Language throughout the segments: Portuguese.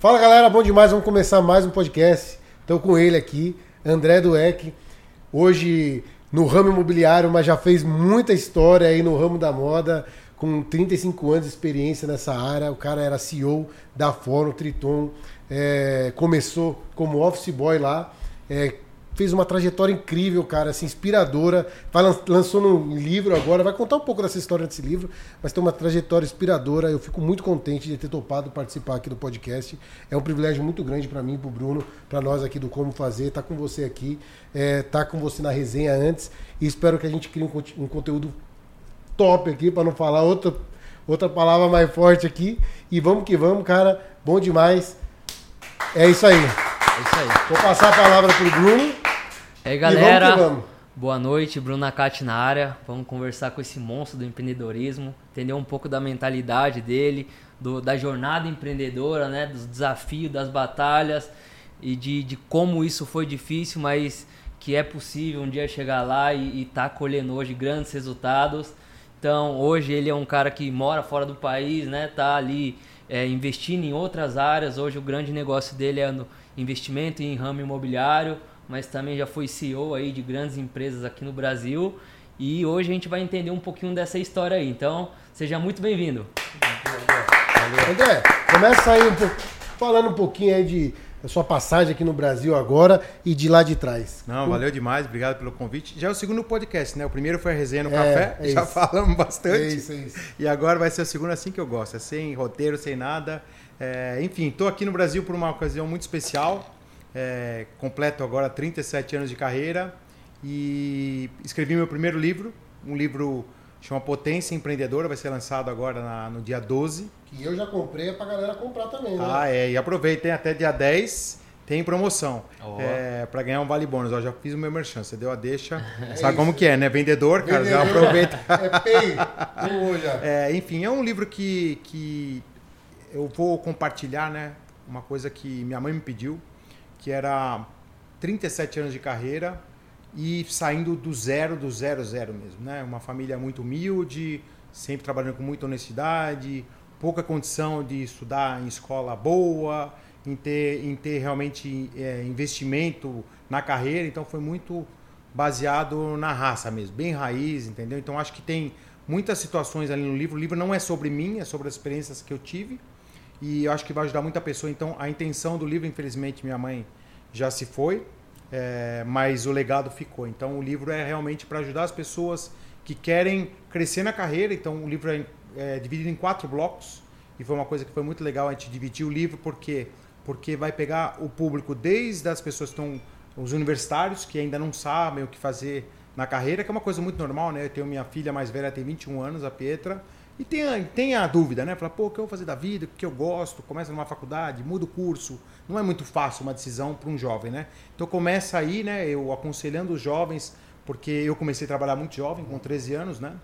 Fala galera, bom demais, vamos começar mais um podcast. Estou com ele aqui, André Dueck. Hoje no ramo imobiliário, mas já fez muita história aí no ramo da moda, com 35 anos de experiência nessa área. O cara era CEO da Fórum Triton, é, começou como office boy lá, é, fez uma trajetória incrível, cara, assim, inspiradora. Vai, lançou um livro agora, vai contar um pouco dessa história desse livro, mas tem uma trajetória inspiradora. Eu fico muito contente de ter topado participar aqui do podcast. É um privilégio muito grande para mim, para o Bruno, para nós aqui do Como Fazer, estar tá com você aqui, é, tá com você na resenha antes e espero que a gente crie um, um conteúdo top aqui, para não falar outra, outra palavra mais forte aqui. E vamos que vamos, cara. Bom demais. É isso aí. É isso aí. Vou passar a palavra pro Bruno. E aí, galera. E vamos vamos. Boa noite, Bruno Nakati na área. Vamos conversar com esse monstro do empreendedorismo, entender um pouco da mentalidade dele, do, da jornada empreendedora, né, dos desafios, das batalhas e de, de como isso foi difícil, mas que é possível um dia chegar lá e estar tá colhendo hoje grandes resultados. Então, hoje ele é um cara que mora fora do país, né, tá ali é, investindo em outras áreas. Hoje o grande negócio dele é no investimento em ramo imobiliário mas também já foi CEO aí de grandes empresas aqui no Brasil. E hoje a gente vai entender um pouquinho dessa história aí. Então, seja muito bem-vindo. André, começa aí um pouco, falando um pouquinho aí de da sua passagem aqui no Brasil agora e de lá de trás. Não, valeu demais, obrigado pelo convite. Já é o segundo podcast, né? O primeiro foi a resenha no é, café, é já falamos bastante. É isso, é isso. E agora vai ser o segundo assim que eu gosto, é sem roteiro, sem nada. É, enfim, estou aqui no Brasil por uma ocasião muito especial. É, completo agora 37 anos de carreira e escrevi meu primeiro livro, um livro chama Potência Empreendedora, vai ser lançado agora na, no dia 12. Que eu já comprei é pra galera comprar também, né? Ah, é, e aproveitem até dia 10 tem promoção oh. é, para ganhar um vale bônus. Eu já fiz o meu merchan, você deu a deixa. É sabe isso. como que é, né? Vendedor, cara, Vendedor, já aproveita. é pay, é, enfim, é um livro que, que eu vou compartilhar, né? Uma coisa que minha mãe me pediu que era 37 anos de carreira e saindo do zero, do zero, zero mesmo. Né? Uma família muito humilde, sempre trabalhando com muita honestidade, pouca condição de estudar em escola boa, em ter, em ter realmente é, investimento na carreira, então foi muito baseado na raça mesmo, bem raiz, entendeu? Então acho que tem muitas situações ali no livro. O livro não é sobre mim, é sobre as experiências que eu tive e eu acho que vai ajudar muita pessoa. Então, a intenção do livro, infelizmente, minha mãe já se foi, é, mas o legado ficou. Então, o livro é realmente para ajudar as pessoas que querem crescer na carreira. Então, o livro é, é, dividido em quatro blocos e foi uma coisa que foi muito legal a gente dividir o livro porque porque vai pegar o público desde as pessoas que estão os universitários que ainda não sabem o que fazer na carreira, que é uma coisa muito normal, né? Eu tenho minha filha mais velha, tem 21 anos, a Pietra, e tem a, tem a dúvida, né? Fala, pô, o que eu vou fazer da vida? O que eu gosto? Começa numa faculdade, muda o curso. Não é muito fácil uma decisão para um jovem, né? Então começa aí, né? Eu aconselhando os jovens, porque eu comecei a trabalhar muito jovem, com 13 anos, né?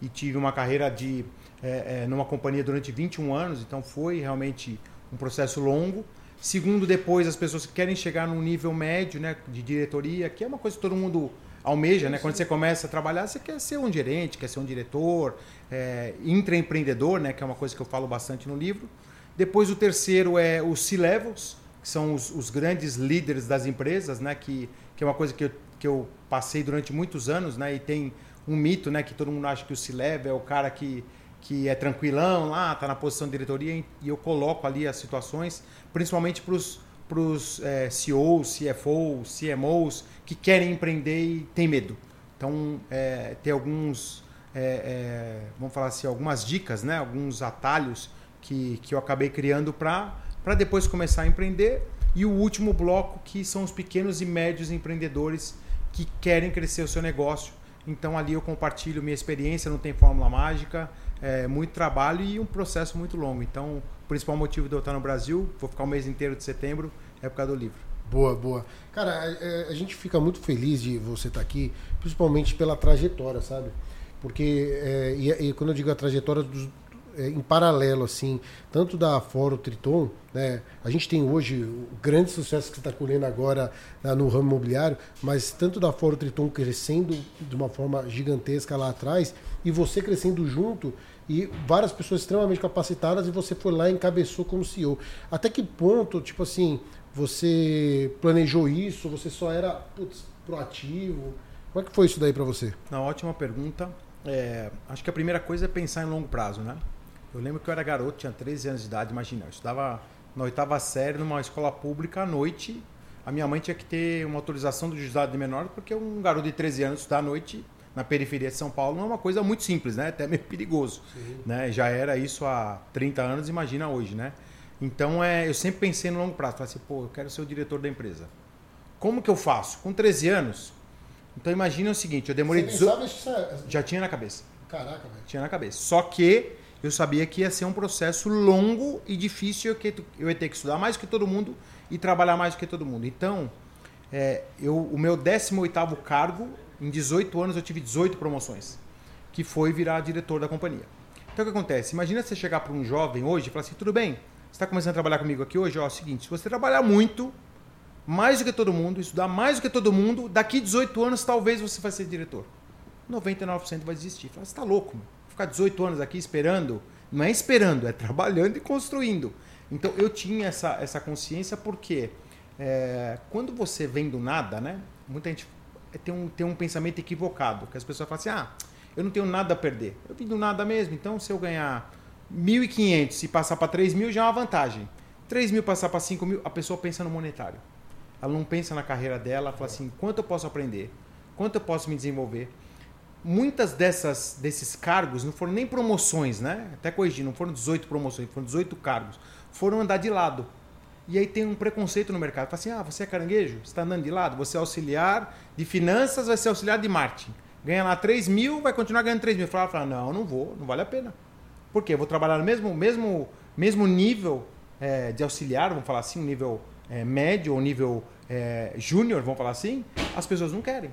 E tive uma carreira de é, é, numa companhia durante 21 anos, então foi realmente um processo longo. Segundo, depois as pessoas que querem chegar num nível médio, né, de diretoria, que é uma coisa que todo mundo almeja, né? Quando você começa a trabalhar, você quer ser um gerente, quer ser um diretor, é, intraempreendedor, né? Que é uma coisa que eu falo bastante no livro. Depois o terceiro é os C-levels, que são os, os, grandes líderes das empresas, né? Que, que é uma coisa que eu, que eu passei durante muitos anos, né? E tem um mito, né? Que todo mundo acha que o C-level é o cara que que é tranquilão lá, está na posição de diretoria e eu coloco ali as situações, principalmente para os para os é, CEOs, CFOs, CMOs que querem empreender e têm medo. Então, é, tem alguns, é, é, vamos falar assim, algumas dicas, né? alguns atalhos que, que eu acabei criando para depois começar a empreender. E o último bloco, que são os pequenos e médios empreendedores que querem crescer o seu negócio. Então, ali eu compartilho minha experiência, não tem fórmula mágica, é muito trabalho e um processo muito longo. Então, o principal motivo de eu estar no Brasil, vou ficar o mês inteiro de setembro, é por causa do livro. Boa, boa. Cara, a, é, a gente fica muito feliz de você estar aqui, principalmente pela trajetória, sabe? Porque, é, e, e, quando eu digo a trajetória dos, é, em paralelo, assim, tanto da Foro Triton, né? A gente tem hoje o grande sucesso que você está colhendo agora né, no ramo imobiliário, mas tanto da Foro Triton crescendo de uma forma gigantesca lá atrás e você crescendo junto e várias pessoas extremamente capacitadas e você foi lá e encabeçou como CEO. Até que ponto, tipo assim, você planejou isso? Você só era putz, proativo? Como é que foi isso daí para você? Uma ótima pergunta. É, acho que a primeira coisa é pensar em longo prazo, né? Eu lembro que eu era garoto, tinha 13 anos de idade, imagina, eu estudava na oitava série numa escola pública à noite. A minha mãe tinha que ter uma autorização do juizado de menor, porque um garoto de 13 anos estudar à noite na periferia de São Paulo não é uma coisa muito simples, né? Até meio perigoso. Né? Já era isso há 30 anos, imagina hoje, né? Então é, eu sempre pensei no longo prazo. Falei assim, pô, eu quero ser o diretor da empresa. Como que eu faço? Com 13 anos. Então imagina o seguinte, eu demorei. Você 18... isso é... Já tinha na cabeça. Caraca, velho. Tinha na cabeça. Só que eu sabia que ia ser um processo longo e difícil, que eu ia ter que estudar mais que todo mundo e trabalhar mais que todo mundo. Então, é, eu, o meu 18º cargo, em 18 anos eu tive 18 promoções, que foi virar diretor da companhia. Então o que acontece? Imagina você chegar para um jovem hoje e falar assim, tudo bem, você está começando a trabalhar comigo aqui hoje, ó, é o seguinte, se você trabalhar muito, mais do que todo mundo, estudar mais do que todo mundo, daqui 18 anos talvez você vai ser diretor. 99% vai desistir. Fala, você está louco, ficar 18 anos aqui esperando. Não é esperando, é trabalhando e construindo. Então eu tinha essa, essa consciência porque é, quando você vem do nada, né? Muita gente tem um, tem um pensamento equivocado, que as pessoas falam assim, ah, eu não tenho nada a perder. Eu vim do nada mesmo, então se eu ganhar 1.500 e passar para 3.000 já é uma vantagem. 3 mil passar para 5 mil, a pessoa pensa no monetário. Ela não pensa na carreira dela, ela fala assim, quanto eu posso aprender? Quanto eu posso me desenvolver? Muitas dessas desses cargos não foram nem promoções, né? Até corrigir, não foram 18 promoções, foram 18 cargos. Foram andar de lado. E aí tem um preconceito no mercado. Fala assim: ah, você é caranguejo? Você está andando de lado? Você é auxiliar de finanças, vai ser auxiliar de marketing. Ganha lá 3 mil, vai continuar ganhando 3 mil. Fala, não, não vou, não vale a pena. Por quê? Eu vou trabalhar no mesmo, mesmo, mesmo nível é, de auxiliar, vamos falar assim, nível é, médio ou nível é, júnior, vamos falar assim. As pessoas não querem.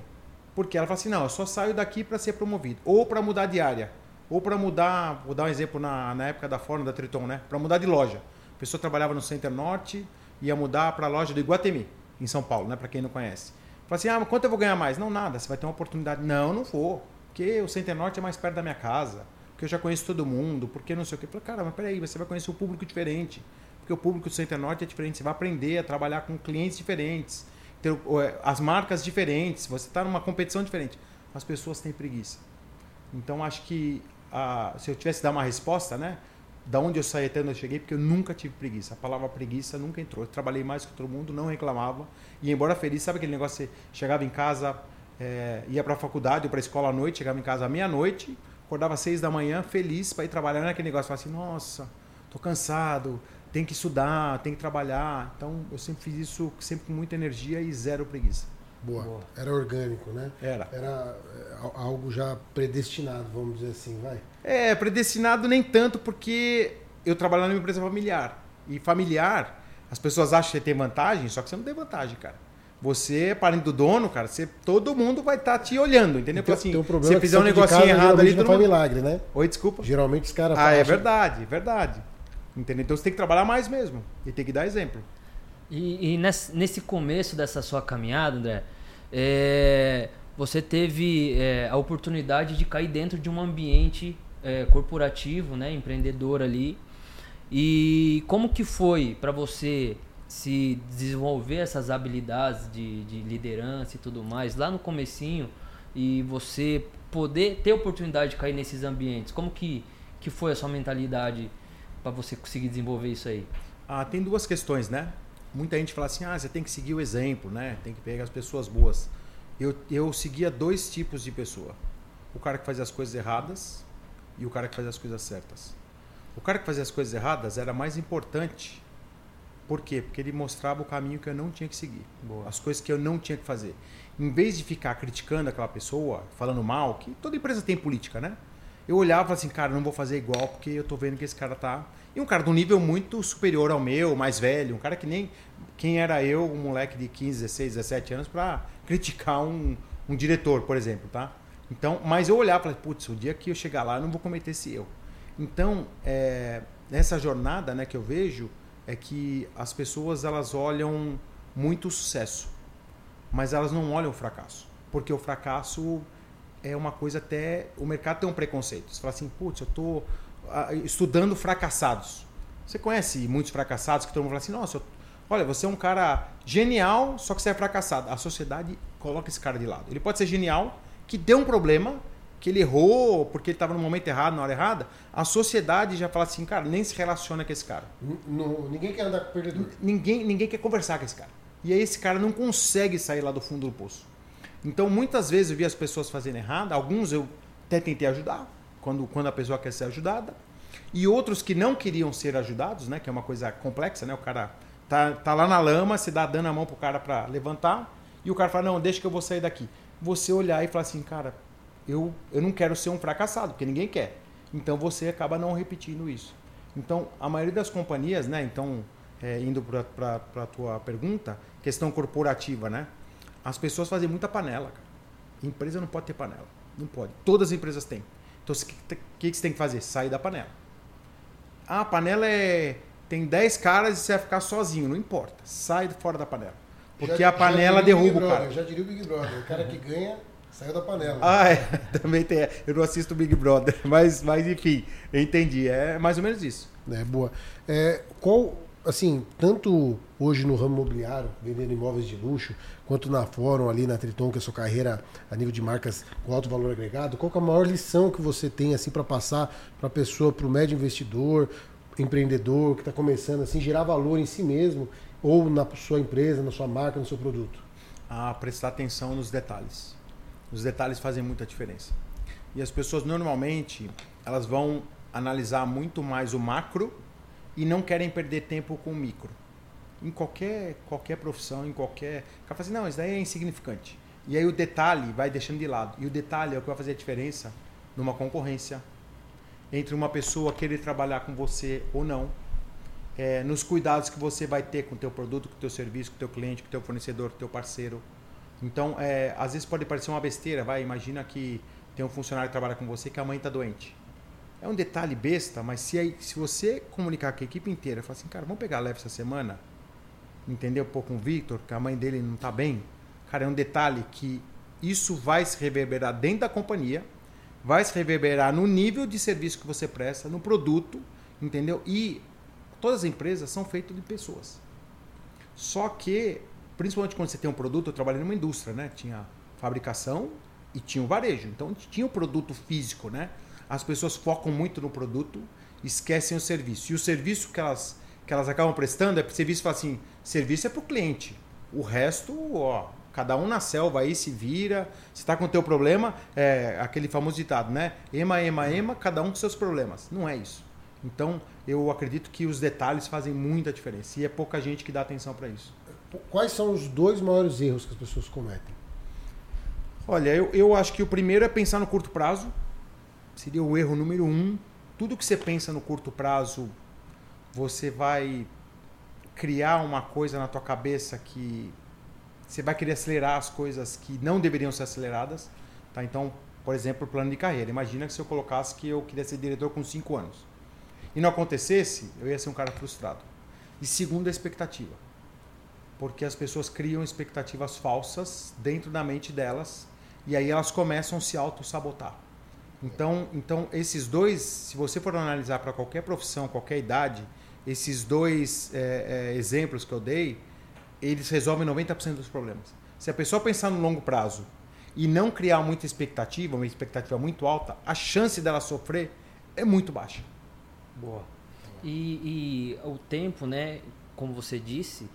Porque ela fala assim: não, eu só saio daqui para ser promovido. Ou para mudar de área. Ou para mudar, vou dar um exemplo na, na época da Fórmula da Triton, né? Para mudar de loja. A pessoa trabalhava no Center Norte, ia mudar para a loja do Iguatemi, em São Paulo, né? Para quem não conhece. Fala assim: ah, mas quanto eu vou ganhar mais? Não, nada, você vai ter uma oportunidade. Não, não vou. Porque o Center Norte é mais perto da minha casa. Porque eu já conheço todo mundo. Porque não sei o quê. Falei, cara, mas peraí, você vai conhecer um público diferente. Porque o público do Center Norte é diferente. Você vai aprender a trabalhar com clientes diferentes ter é, as marcas diferentes, você está numa competição diferente. As pessoas têm preguiça. Então acho que a, se eu tivesse dar uma resposta, né? Da onde eu saí até onde eu cheguei, porque eu nunca tive preguiça. A palavra preguiça nunca entrou. Eu trabalhei mais que todo mundo, não reclamava. E embora feliz, sabe aquele negócio? Você chegava em casa, é, ia para a faculdade ou para a escola à noite, chegava em casa à meia-noite, acordava às seis da manhã, feliz para ir trabalhar naquele negócio. Falava assim, nossa, tô cansado, tem que estudar, tem que trabalhar. Então eu sempre fiz isso sempre com muita energia e zero preguiça. Boa. Boa. Era orgânico, né? Era. Era é, algo já predestinado, vamos dizer assim, vai. É, predestinado nem tanto porque eu trabalho numa empresa familiar. E familiar, as pessoas acham que você tem vantagem, só que você não tem vantagem, cara. Você é parente do dono, cara, você, todo mundo vai estar tá te olhando, entendeu? Tem, assim, tem um problema se fizer um negocinho casa, errado ali, não faz milagre, né? Oi, desculpa. Geralmente os caras Ah, é verdade, verdade. Entendeu? Então você tem que trabalhar mais mesmo. E tem que dar exemplo. E, e nesse, começo dessa sua caminhada, André, é, você teve é, a oportunidade de cair dentro de um ambiente é, corporativo, né, empreendedor ali. E como que foi para você se desenvolver essas habilidades de, de, liderança e tudo mais lá no comecinho e você poder ter oportunidade de cair nesses ambientes? Como que, que foi a sua mentalidade? Para você conseguir desenvolver isso aí? Ah, tem duas questões, né? Muita gente fala assim, ah, você tem que seguir o exemplo, né? Tem que pegar as pessoas boas. Eu, eu seguia dois tipos de pessoa. O cara que fazia as coisas erradas e o cara que fazia as coisas certas. O cara que fazia as coisas erradas era mais importante. Por quê? Porque ele mostrava o caminho que eu não tinha que seguir. Boa. As coisas que eu não tinha que fazer. Em vez de ficar criticando aquela pessoa, falando mal, que toda empresa tem política, né? Eu olhava assim, cara, não vou fazer igual porque eu tô vendo que esse cara tá. E um cara de um nível muito superior ao meu, mais velho, um cara que nem quem era eu, um moleque de 15, 16, 17 anos, para criticar um, um diretor, por exemplo, tá? Então, mas eu olhava e falei, putz, o dia que eu chegar lá eu não vou cometer esse erro. Então, é, nessa jornada né, que eu vejo, é que as pessoas elas olham muito o sucesso, mas elas não olham o fracasso. Porque o fracasso é uma coisa até. O mercado tem um preconceito. Você fala assim, putz, eu tô estudando fracassados. Você conhece muitos fracassados que todo mundo fala assim: nossa, olha, você é um cara genial, só que você é fracassado. A sociedade coloca esse cara de lado. Ele pode ser genial, que deu um problema, que ele errou porque ele estava no momento errado, na hora errada. A sociedade já fala assim: cara, nem se relaciona com esse cara. Ninguém quer andar com perdedor. Ninguém, ninguém quer conversar com esse cara. E aí esse cara não consegue sair lá do fundo do poço. Então muitas vezes eu vi as pessoas fazendo errado, alguns eu até tentei ajudar, quando, quando a pessoa quer ser ajudada, e outros que não queriam ser ajudados, né, que é uma coisa complexa, né, o cara tá, tá lá na lama, você dá dando a mão pro cara para levantar, e o cara fala, não, deixa que eu vou sair daqui. Você olhar e falar assim, cara, eu, eu não quero ser um fracassado, porque ninguém quer. Então você acaba não repetindo isso. Então, a maioria das companhias, né, então, é, indo para a tua pergunta, questão corporativa, né? As pessoas fazem muita panela. Cara. Empresa não pode ter panela. Não pode. Todas as empresas têm. Então, o que, que, você tem que fazer? Sair da panela. Ah, a panela é tem 10 caras e você vai ficar sozinho. Não importa. Sai fora da panela. Porque já, a panela derruba o cara. Já diria o Big Brother. O cara que ganha saiu da panela. Ah, é. Também tem. Eu não assisto o Big Brother. Mas, mas enfim, eu entendi. É mais ou menos isso. É, boa. É, qual assim, tanto hoje no ramo imobiliário, vendendo imóveis de luxo, quanto na Fórum, ali na Triton, que é a sua carreira a nível de marcas com alto valor agregado, qual é a maior lição que você tem assim para passar para a pessoa, para o médio investidor, empreendedor que está começando assim, gerar valor em si mesmo ou na sua empresa, na sua marca, no seu produto? A prestar atenção nos detalhes. Os detalhes fazem muita diferença. E as pessoas normalmente elas vão analisar muito mais o macro e não querem perder tempo com o micro. Em qualquer, qualquer profissão, em qualquer. O cara fala assim, não, isso daí é insignificante. E aí o detalhe vai deixando de lado. E o detalhe é o que vai fazer a diferença numa concorrência, entre uma pessoa querer trabalhar com você ou não, é, nos cuidados que você vai ter com o teu produto, com o teu serviço, com o teu cliente, com o teu fornecedor, com o teu parceiro. Então, é, às vezes pode parecer uma besteira, vai, imagina que tem um funcionário que trabalha com você que a mãe está doente. É um detalhe besta, mas se, aí, se você comunicar com a equipe inteira, falar assim, cara, vamos pegar leve essa semana, entendeu? Pô, com o Victor, que a mãe dele não está bem. Cara, é um detalhe que isso vai se reverberar dentro da companhia, vai se reverberar no nível de serviço que você presta, no produto, entendeu? E todas as empresas são feitas de pessoas. Só que, principalmente quando você tem um produto, eu trabalhei numa indústria, né? Tinha fabricação e tinha o varejo. Então tinha o produto físico, né? As pessoas focam muito no produto, esquecem o serviço. E o serviço que elas, que elas acabam prestando é serviço fala assim, serviço é para o cliente. O resto, ó, cada um na selva aí se vira. Se está com o teu problema, é aquele famoso ditado, né? Ema, ema, ema, cada um com seus problemas. Não é isso. Então, eu acredito que os detalhes fazem muita diferença. E é pouca gente que dá atenção para isso. Quais são os dois maiores erros que as pessoas cometem? Olha, eu, eu acho que o primeiro é pensar no curto prazo seria o erro número um. Tudo que você pensa no curto prazo, você vai criar uma coisa na tua cabeça que você vai querer acelerar as coisas que não deveriam ser aceleradas. Tá? Então, por exemplo, plano de carreira. Imagina que se eu colocasse que eu queria ser diretor com 5 anos e não acontecesse, eu ia ser um cara frustrado. E segundo, a expectativa. Porque as pessoas criam expectativas falsas dentro da mente delas e aí elas começam a se auto-sabotar. Então, então esses dois, se você for analisar para qualquer profissão, qualquer idade, esses dois é, é, exemplos que eu dei, eles resolvem 90% dos problemas. Se a pessoa pensar no longo prazo e não criar muita expectativa, uma expectativa muito alta, a chance dela sofrer é muito baixa. Boa. E, e o tempo, né, como você disse,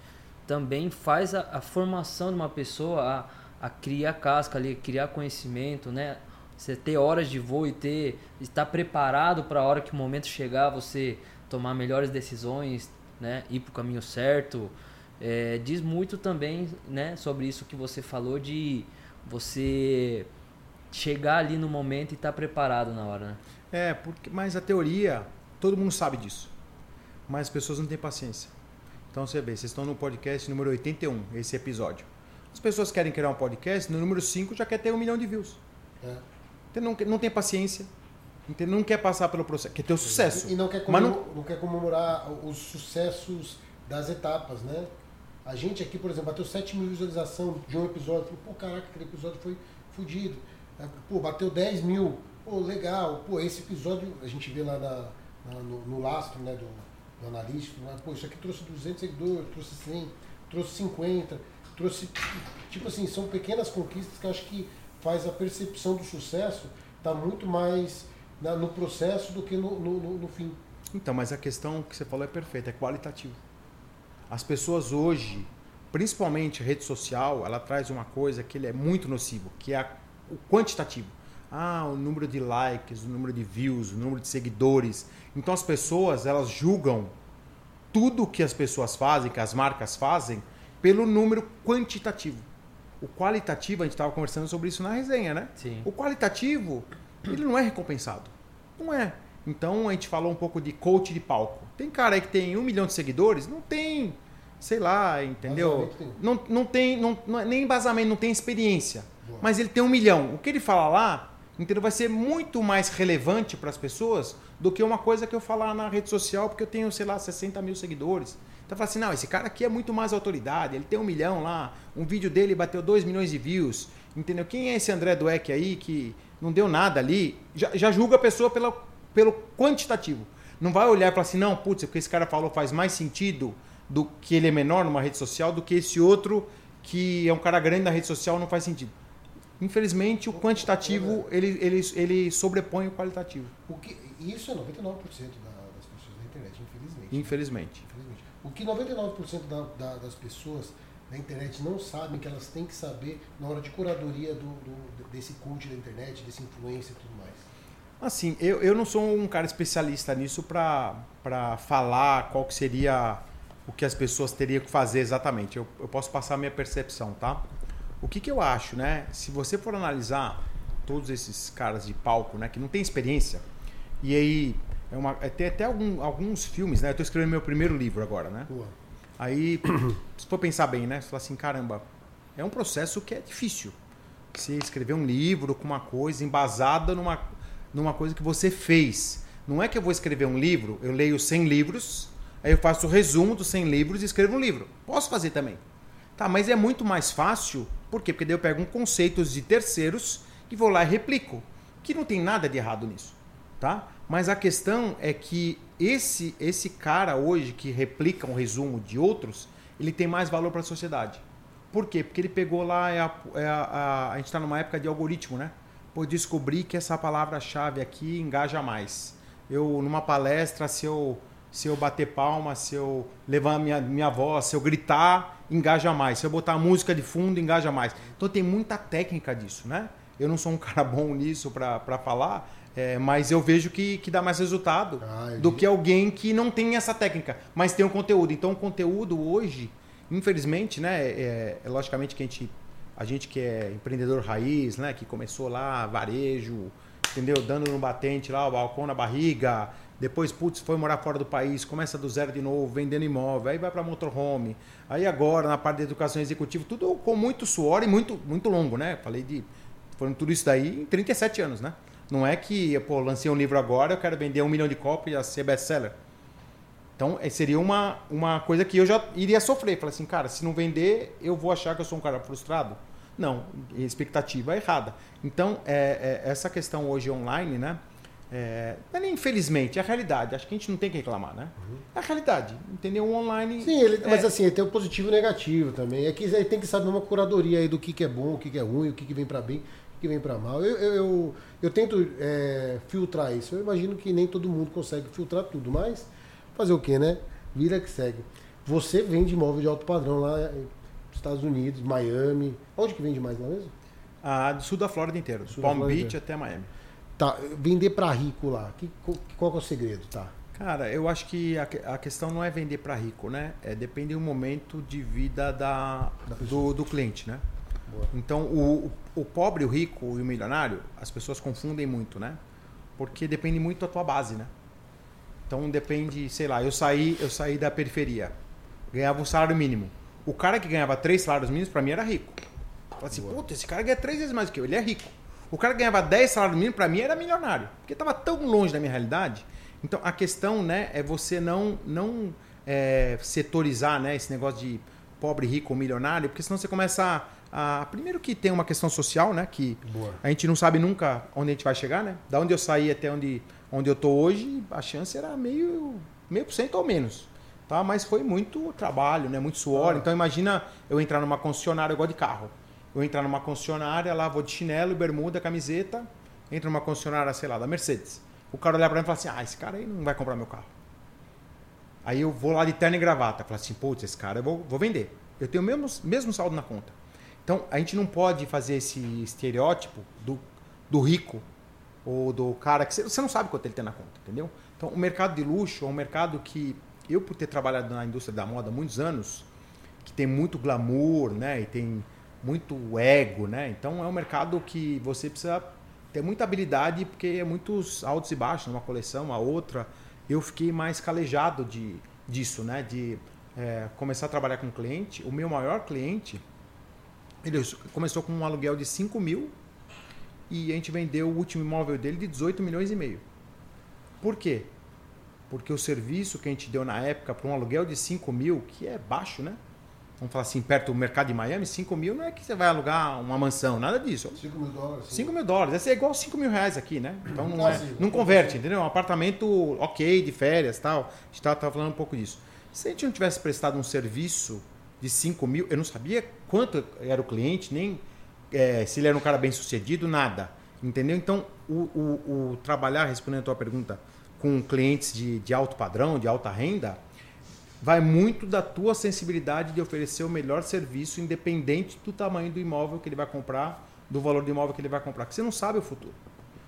também faz a, a formação de uma pessoa a, a criar casca ali, criar conhecimento, né? Você ter horas de voo e ter estar preparado para a hora que o momento chegar, você tomar melhores decisões, né? Ir para o caminho certo. É, diz muito também, né? Sobre isso que você falou de você chegar ali no momento e estar tá preparado na hora, né? É, porque, mas a teoria, todo mundo sabe disso. Mas as pessoas não têm paciência. Então você vê, vocês estão no podcast número 81, esse episódio. As pessoas querem criar um podcast, no número 5 já quer ter um milhão de views. É. Não, não tem paciência. Entendeu? Não quer passar pelo processo. Quer ter o sucesso. E não quer, comemorar, não... não... quer comemorar os sucessos das etapas, né? A gente aqui, por exemplo, bateu 7 mil visualizações de um episódio. Falei, pô, caraca, aquele episódio foi fodido. É, pô, bateu 10 mil. Pô, legal. Pô, esse episódio, a gente vê lá na, no, no lastro né, do, do analista, né? pô, isso aqui trouxe 200 seguidores, trouxe 100, trouxe 50, trouxe. Tipo assim, são pequenas conquistas que eu acho que faz a percepção do sucesso estar tá muito mais na, no processo do que no, no, no, fim. Então, mas a questão que você falou é perfeita, é qualitativo. As pessoas hoje, principalmente a rede social, ela traz uma coisa que ele é muito nocivo, que é a, o quantitativo. Ah, o número de likes, o número de views, o número de seguidores. Então as pessoas, elas julgam tudo que as pessoas fazem, que as marcas fazem, pelo número quantitativo. O qualitativo, a gente estava conversando sobre isso na resenha, né? Sim. O qualitativo, ele não é recompensado. Não é. Então a gente falou um pouco de coach de palco. Tem cara aí que tem um milhão de seguidores, não tem, sei lá, entendeu? Não, não tem não, não, é nem embasamento, não tem experiência. Boa. Mas ele tem um milhão. O que ele fala lá, entendeu? Vai ser muito mais relevante para as pessoas do que uma coisa que eu falar na rede social, porque eu tenho, sei lá, 60 mil seguidores. Então fala assim, não, esse cara aqui é muito mais autoridade, ele tem um milhão lá, um vídeo dele bateu 2 milhões de views, entendeu? Quem é esse André Dueck aí que não deu nada ali? Já, já julga a pessoa pela, pelo quantitativo. Não vai olhar e falar assim, não, putz, o que esse cara falou faz mais sentido do que ele é menor numa rede social do que esse outro que é um cara grande na rede social não faz sentido. Infelizmente, o quantitativo ele, ele, ele sobrepõe o qualitativo. O que, isso é 99% da, das pessoas da internet, infelizmente. Infelizmente. O que 99% da, da, das pessoas na internet não sabem que elas têm que saber na hora de curadoria do, do desse coach da internet, desse influencer e tudo mais. Assim, eu, eu não sou um cara especialista nisso para falar qual que seria o que as pessoas teriam que fazer exatamente. Eu, eu posso passar a minha percepção, tá? O que, que eu acho, né? Se você for analisar todos esses caras de palco, né, que não tem experiência, e aí é uma, é, tem até algum, alguns filmes, né? Eu estou escrevendo meu primeiro livro agora, né? Boa. Aí, se for pensar bem, né? Você fala assim, caramba, é um processo que é difícil. Você escrever um livro com uma coisa embasada numa, numa coisa que você fez. Não é que eu vou escrever um livro, eu leio 100 livros, aí eu faço o resumo dos 100 livros e escrevo um livro. Posso fazer também. Tá, mas é muito mais fácil, por quê? Porque daí eu pego um conceitos de terceiros e vou lá e replico. Que não tem nada de errado nisso, tá? Mas a questão é que esse esse cara hoje que replica um resumo de outros, ele tem mais valor para a sociedade. Por quê? Porque ele pegou lá, é a, é a, a, a gente está numa época de algoritmo, né? Pô, descobri que essa palavra-chave aqui engaja mais. Eu, numa palestra, se eu, se eu bater palma, se eu levar minha, minha voz, se eu gritar, engaja mais. Se eu botar música de fundo, engaja mais. Então tem muita técnica disso, né? Eu não sou um cara bom nisso para falar, é, mas eu vejo que, que dá mais resultado do que alguém que não tem essa técnica, mas tem um conteúdo. Então, o conteúdo hoje, infelizmente, né, é, é, logicamente que a gente, a gente que é empreendedor raiz, né, que começou lá, varejo, entendeu? Dando no batente lá, o balcão na barriga, depois, putz, foi morar fora do país, começa do zero de novo, vendendo imóvel, aí vai para motorhome, aí agora na parte de educação executiva, tudo com muito suor e muito, muito longo, né? Falei de. Foram tudo isso daí em 37 anos, né? Não é que, pô, lancei um livro agora, eu quero vender um milhão de cópias e ser best-seller. Então, é, seria uma, uma coisa que eu já iria sofrer. Falei assim, cara, se não vender, eu vou achar que eu sou um cara frustrado? Não, expectativa é errada. Então, é, é, essa questão hoje online, né? É, é nem infelizmente, é a realidade. Acho que a gente não tem que reclamar, né? Uhum. É a realidade, entendeu? O online. Sim, ele, é... mas assim, tem o positivo e o negativo também. É que ele tem que saber uma curadoria aí do que, que é bom, o que, que é ruim, o que, que vem para bem que vem para mal. Eu, eu, eu, eu tento é, filtrar isso. Eu imagino que nem todo mundo consegue filtrar tudo, mas fazer o que, né? Vira que segue. Você vende imóvel de alto padrão lá nos Estados Unidos, Miami. Onde que vende mais lá mesmo? Ah, do sul da Flórida inteiro. Sul Palm Beach até Miami. Tá, vender para rico lá. Que, qual é o segredo, tá? Cara, eu acho que a, a questão não é vender para rico, né? É depende do momento de vida da, da do, do cliente, né? Então, o, o pobre, o rico e o milionário, as pessoas confundem muito, né? Porque depende muito da tua base, né? Então depende, sei lá, eu saí, eu saí da periferia, ganhava um salário mínimo. O cara que ganhava três salários mínimos, para mim era rico. Falei assim, puta, esse cara ganha três vezes mais do que eu, ele é rico. O cara que ganhava 10 salários mínimos, para mim era milionário. Porque estava tão longe da minha realidade. Então a questão, né, é você não, não é, setorizar, né, esse negócio de pobre, rico ou milionário, porque senão você começa a Ah, primeiro que tem uma questão social, né? Que Boa. a gente não sabe nunca onde a gente vai chegar, né? Da onde eu saí até onde, onde eu tô hoje, a chance era meio, meio por cento ou menos. Tá? Mas foi muito trabalho, né? Muito suor. Ah. Então imagina eu entrar numa concessionária, igual de carro. Eu entrar numa concessionária, lá vou de chinelo, bermuda, camiseta, entro numa concessionária, sei lá, da Mercedes. O cara olhar para mim e fala assim: ah, esse cara aí não vai comprar meu carro. Aí eu vou lá de terno e gravata. Falo assim: putz, esse cara eu vou, vou vender. Eu tenho o mesmo, mesmo saldo na conta. Então a gente não pode fazer esse estereótipo do, do rico ou do cara que você não sabe quanto ele tem na conta, entendeu? Então o mercado de luxo é um mercado que eu, por ter trabalhado na indústria da moda há muitos anos, que tem muito glamour, né? E tem muito ego, né? Então é um mercado que você precisa ter muita habilidade porque é muitos altos e baixos numa coleção, uma outra. Eu fiquei mais calejado de, disso, né? De é, começar a trabalhar com cliente. O meu maior cliente, ele começou com um aluguel de 5 mil e a gente vendeu o último imóvel dele de 18 milhões e meio. Por quê? Porque o serviço que a gente deu na época para um aluguel de 5 mil, que é baixo, né? vamos falar assim, perto do mercado de Miami, 5 mil não é que você vai alugar uma mansão, nada disso. 5 mil dólares. 5 mil dólares. é igual 5 mil reais aqui, né? Então não, é, não converte, entendeu? Um apartamento ok, de férias tal. A gente estava falando um pouco disso. Se a gente não tivesse prestado um serviço de 5 mil, eu não sabia quanto era o cliente, nem é, se ele era um cara bem sucedido, nada. Entendeu? Então, o, o, o trabalhar, respondendo a tua pergunta, com clientes de, de alto padrão, de alta renda, vai muito da tua sensibilidade de oferecer o melhor serviço, independente do tamanho do imóvel que ele vai comprar, do valor do imóvel que ele vai comprar, porque você não sabe o futuro.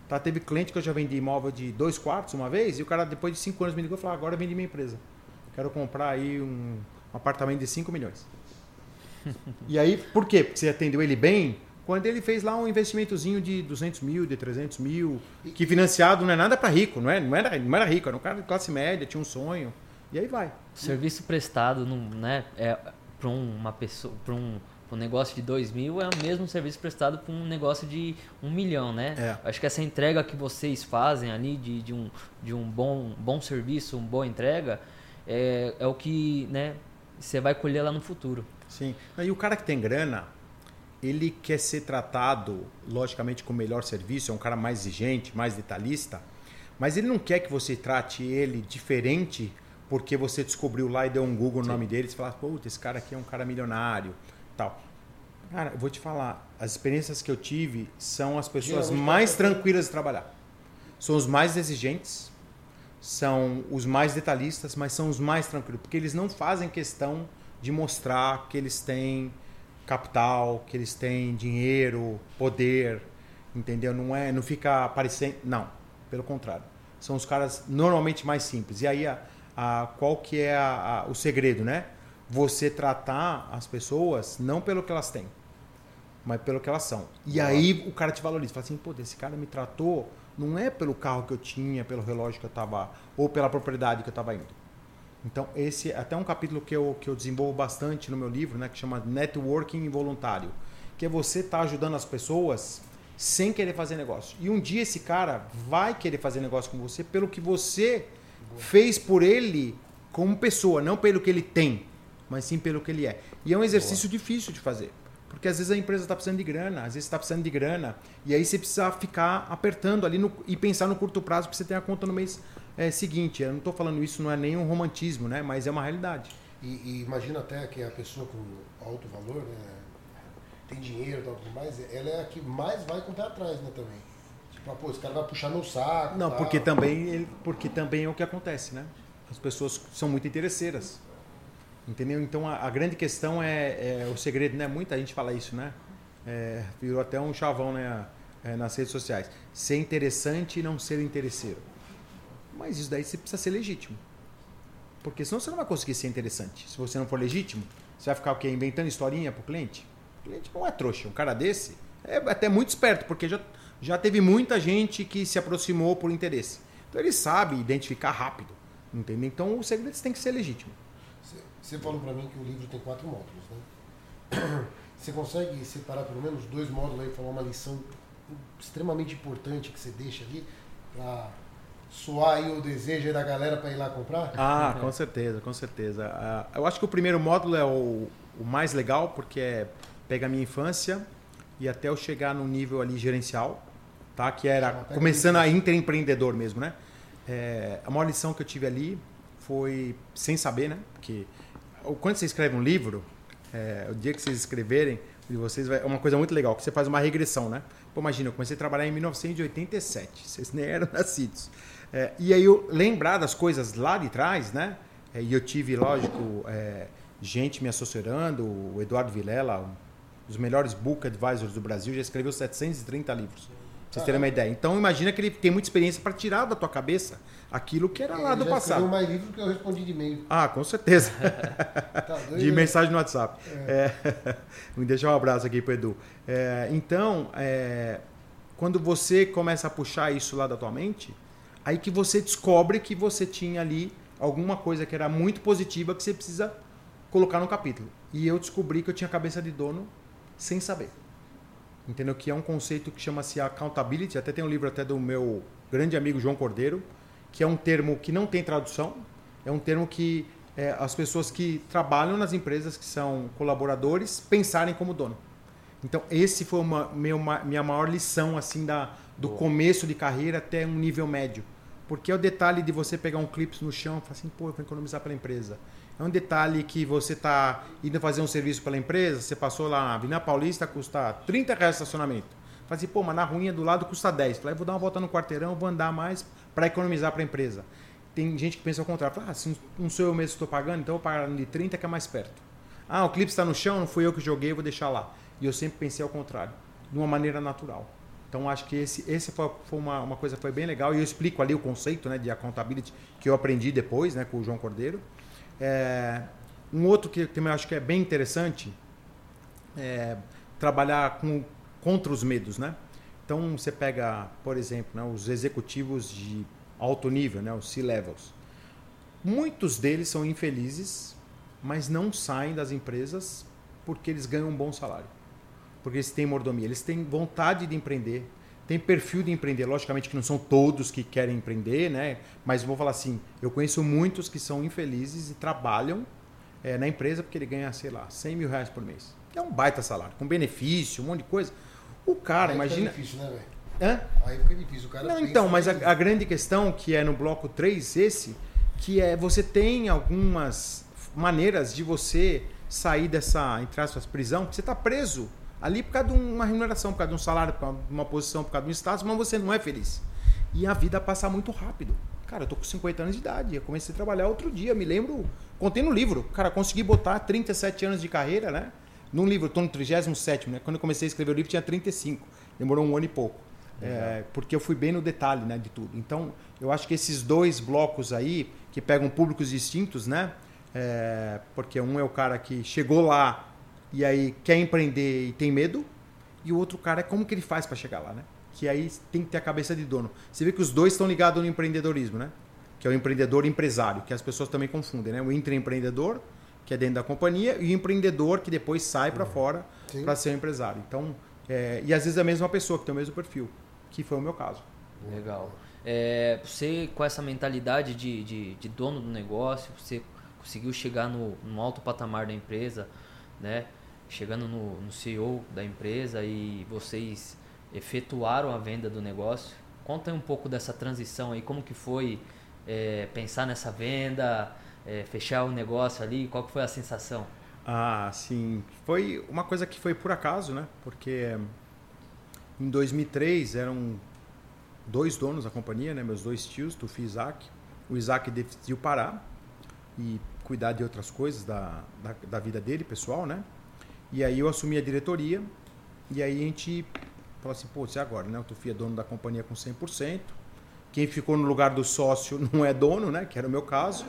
Tá, teve cliente que eu já vendi imóvel de dois quartos uma vez, e o cara depois de cinco anos me ligou e falou, agora vendi minha empresa. Quero comprar aí um, um apartamento de 5 milhões. e aí, por quê? Porque você atendeu ele bem, quando ele fez lá um investimentozinho de 200 mil, de 300 mil, que financiado não é nada para rico, não, é, não, era, não era rico, era um cara de classe média, tinha um sonho. E aí vai. Serviço prestado, né, é para uma pessoa, para um, um negócio de dois mil é o mesmo serviço prestado para um negócio de um milhão, né? É. Acho que essa entrega que vocês fazem ali de, de, um, de um bom, bom serviço, uma boa entrega, é, é o que, né, você vai colher lá no futuro. Sim. E o cara que tem grana, ele quer ser tratado, logicamente, com melhor serviço, é um cara mais exigente, mais detalhista, mas ele não quer que você trate ele diferente porque você descobriu lá e deu um Google no nome dele e você fala, puta, esse cara aqui é um cara milionário, tal. Cara, eu vou te falar, as experiências que eu tive são as pessoas mais tranquilas de trabalhar. São os mais exigentes, são os mais detalhistas, mas são os mais tranquilos, porque eles não fazem questão de mostrar que eles têm capital, que eles têm dinheiro, poder, entendeu? Não é, não fica parecendo, não, pelo contrário. São os caras normalmente mais simples. E aí a, a, qual que é a, a, o segredo, né? Você tratar as pessoas não pelo que elas têm, mas pelo que elas são. E Boa. aí o cara te valoriza. Fala assim, pô, esse cara me tratou não é pelo carro que eu tinha, pelo relógio que eu estava, ou pela propriedade que eu estava indo. Então, esse é até um capítulo que eu, que eu desenvolvo bastante no meu livro, né, que chama Networking Involuntário, que é você estar tá ajudando as pessoas sem querer fazer negócio. E um dia esse cara vai querer fazer negócio com você pelo que você fez por ele como pessoa, não pelo que ele tem, mas sim pelo que ele é. E é um exercício Boa. difícil de fazer. Porque às vezes a empresa está precisando de grana, às vezes está precisando de grana, e aí você precisa ficar apertando ali no, e pensar no curto prazo para você ter a conta no mês é, seguinte. Eu não estou falando isso, não é nenhum romantismo, né? mas é uma realidade. E, e, imagina até que a pessoa com alto valor, né? tem dinheiro e tal, mais, ela é a que mais vai comprar atrás né, também. Tipo, pô, esse cara vai puxar meu saco. Não, porque também, porque também é o que acontece, né? As pessoas são muito interesseiras. Entendeu? Então a, a grande questão é, é, o segredo, né? Muita gente fala isso, né? É, virou até um chavão né? É, nas redes sociais. Ser interessante e não ser interesseiro. Mas isso daí você precisa ser legítimo. Porque senão você não vai conseguir ser interessante. Se você não for legítimo, você vai ficar o quê? Inventando historinha pro cliente? O cliente não é trouxa. Um cara desse é até muito esperto, porque já, já teve muita gente que se aproximou por interesse. Então ele sabe identificar rápido. Entendeu? Então o segredo tem que ser legítimo. Você falou para mim que o livro tem quatro módulos, né? Você consegue separar pelo menos dois módulos aí e falar uma lição extremamente importante que você deixa ali para soar aí o desejo da galera para ir lá comprar? Ah, com certeza, com certeza. Uh, eu acho que o primeiro módulo é o, o mais legal porque é pega a minha infância e até eu chegar no nível ali gerencial, tá? Que era começando a interempreendedor mesmo, né? É, a maior lição que eu tive ali foi sem saber, né? Porque quando você escreve um livro, é, o dia que vocês escreverem, vocês vai, é uma coisa muito legal, que você faz uma regressão, né? Pô, imagina, eu comecei a trabalhar em 1987, vocês nem eram nascidos. É, e aí eu lembrar das coisas lá de trás, né? É, e eu tive, lógico, é, gente me assessorando, o Eduardo Vilela, um dos melhores book advisors do Brasil, já escreveu 730 livros. Pra vocês terem uma ideia. Então imagina que ele tem muita experiência para tirar da tua cabeça aquilo que era lá do passado. Ele mais livro que eu respondi de e-mail. Ah, com certeza. tá de mensagem no WhatsApp. É. É. Me deixa um abraço aqui pro Edu. É, então, é, quando você começa a puxar isso lá da tua mente, aí que você descobre que você tinha ali alguma coisa que era muito positiva que você precisa colocar no capítulo. E eu descobri que eu tinha cabeça de dono sem saber. Entendeu? Que é um conceito que chama-se accountability. Até tem um livro até do meu grande amigo João Cordeiro, que é um termo que não tem tradução. É um termo que é, as pessoas que trabalham nas empresas, que são colaboradores, pensarem como dono. Então, esse foi uma, meu, minha maior lição assim da, do Boa. começo de carreira até um nível médio. Porque é o detalhe de você pegar um clipe no chão e falar assim, pô, eu vou economizar para a empresa. Um detalhe que você está indo fazer um serviço pela empresa, você passou lá na Avenida Paulista, custa 30 reais de estacionamento. Fala assim, pô, mas na ruinha do lado custa 10. Falei, vou dar uma volta no quarteirão, vou andar mais para economizar para a empresa. Tem gente que pensa ao contrário. Fala, ah, se não sou eu mesmo que estou pagando, então eu vou pagar de 30 que é mais perto. Ah, o clipe está no chão, não fui eu que joguei, vou deixar lá. E eu sempre pensei ao contrário, de uma maneira natural. Então acho que esse, esse foi, foi uma, uma coisa que foi bem legal. E eu explico ali o conceito né, de accountability que eu aprendi depois né, com o João Cordeiro. É, um outro que também acho que é bem interessante é trabalhar com, contra os medos, né? Então você pega, por exemplo, né, os executivos de alto nível, né, os C-levels. Muitos deles são infelizes, mas não saem das empresas porque eles ganham um bom salário. Porque eles têm mordomia, eles têm vontade de empreender, tem perfil de empreender. Logicamente que não são todos que querem empreender, né? Mas vou falar assim, eu conheço muitos que são infelizes e trabalham é, na empresa porque ele ganha, sei lá, 100 mil reais por mês. É um baita salário, com benefício, um monte de coisa. O cara, Aí imagina... Fica difícil, né, velho? Hã? Aí fica difícil. O cara não, então, mas a, a, grande questão que é no bloco 3, esse, que é você tem algumas maneiras de você sair dessa, entre aspas, prisão, porque você está preso ali por causa de uma remuneração, por causa de um salário, por causa de uma posição, por causa de um status, mas você não é feliz. E a vida passa muito rápido. Cara, eu tô com 50 anos de idade, eu comecei a trabalhar outro dia, me lembro, contei no livro. Cara, consegui botar 37 anos de carreira, né? Num livro, eu tô no 37, né? Quando eu comecei a escrever o livro tinha 35. Demorou um ano e pouco. É, porque eu fui bem no detalhe né, de tudo. Então, eu acho que esses dois blocos aí, que pegam públicos distintos, né? É, porque um é o cara que chegou lá e aí quer empreender e tem medo, e o outro cara é como que ele faz para chegar lá, né? Que aí tem que ter a cabeça de dono. Você vê que os dois estão ligados no empreendedorismo, né? Que é o empreendedor empresário, que as pessoas também confundem, né? O intraempreendedor, que é dentro da companhia, e o empreendedor que depois sai para uhum. fora para ser um empresário. Então, é, e às vezes é a mesma pessoa que tem o mesmo perfil, que foi o meu caso. Legal. É, você com essa mentalidade de, de, de, dono do negócio, você conseguiu chegar no, no alto patamar da empresa, né? Chegando no, no CEO da empresa e vocês efetuaram a venda do negócio. Conta um pouco dessa transição aí, como que foi é, pensar nessa venda, é, fechar o negócio ali, qual que foi a sensação? Ah, sim, foi uma coisa que foi por acaso, né? Porque em 2003 eram dois donos da companhia, né? Meus dois tios, Tufi e Isaac. O Isaac decidiu parar e cuidar de outras coisas da, da, da vida dele, pessoal, né? E aí eu assumi a diretoria e aí a gente falou assim, pô, e agora, né? O Tufi é dono da companhia com 100%. Quem ficou no lugar do sócio não é dono, né? Que era o meu caso.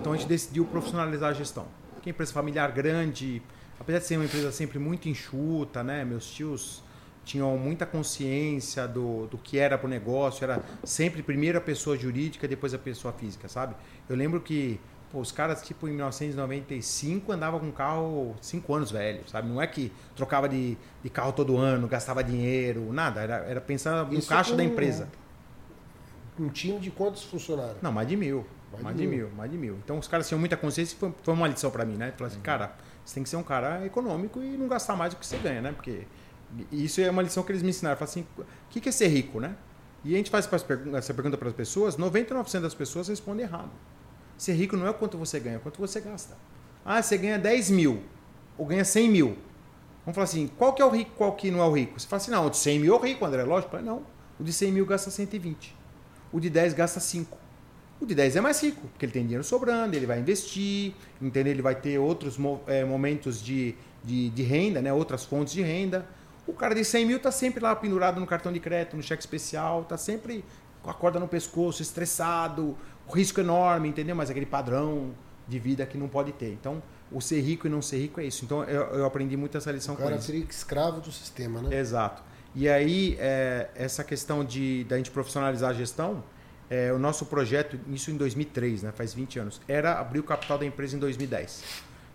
Então a gente decidiu profissionalizar a gestão. Que é empresa familiar grande, apesar de ser uma empresa sempre muito enxuta, né? Meus tios tinham muita consciência do, do que era para o negócio, era sempre primeiro a pessoa jurídica, depois a pessoa física, sabe? Eu lembro que Pô, os caras, tipo, em 1995 andavam com carro 5 anos velho, sabe? Não é que trocava de, de carro todo ano, gastava dinheiro, nada. Era, era pensar no Isso caixa da empresa. Um time de quantos funcionários? Não, mais de mil. Mais, mais de, mil. mil. mais de mil. Então os caras tinham muita consciência e foi, foi uma lição para mim, né? Falaram assim, uhum. cara, você tem que ser um cara econômico e não gastar mais do que você ganha, né? Porque isso é uma lição que eles me ensinaram. Falaram assim, o que é ser rico, né? E a gente faz essa pergunta para as pessoas, 99% das pessoas respondem errado. Ser rico não é quanto você ganha, é quanto você gasta. Ah, você ganha 10 mil ou ganha 100 mil. Vamos falar assim, qual que é o rico, qual que não é o rico? Você fala assim, não, o de 100 mil é o rico, André, lógico. Não, o de 100 mil gasta 120. O de 10 gasta 5. O de 10 é mais rico, porque ele tem dinheiro sobrando, ele vai investir, entendeu? ele vai ter outros é, momentos de, de, de, renda, né? outras fontes de renda. O cara de 100 mil está sempre lá pendurado no cartão de crédito, no cheque especial, está sempre com a corda no pescoço, estressado, o risco enorme, entendeu? Mas aquele padrão de vida que não pode ter. Então, o ser rico e não ser rico é isso. Então, eu, eu aprendi muito essa lição o com cara seria escravo do sistema, né? Exato. E aí, é, essa questão de da gente profissionalizar a gestão, é, o nosso projeto, isso em 2003, né, faz 20 anos, era abrir o capital da empresa em 2010.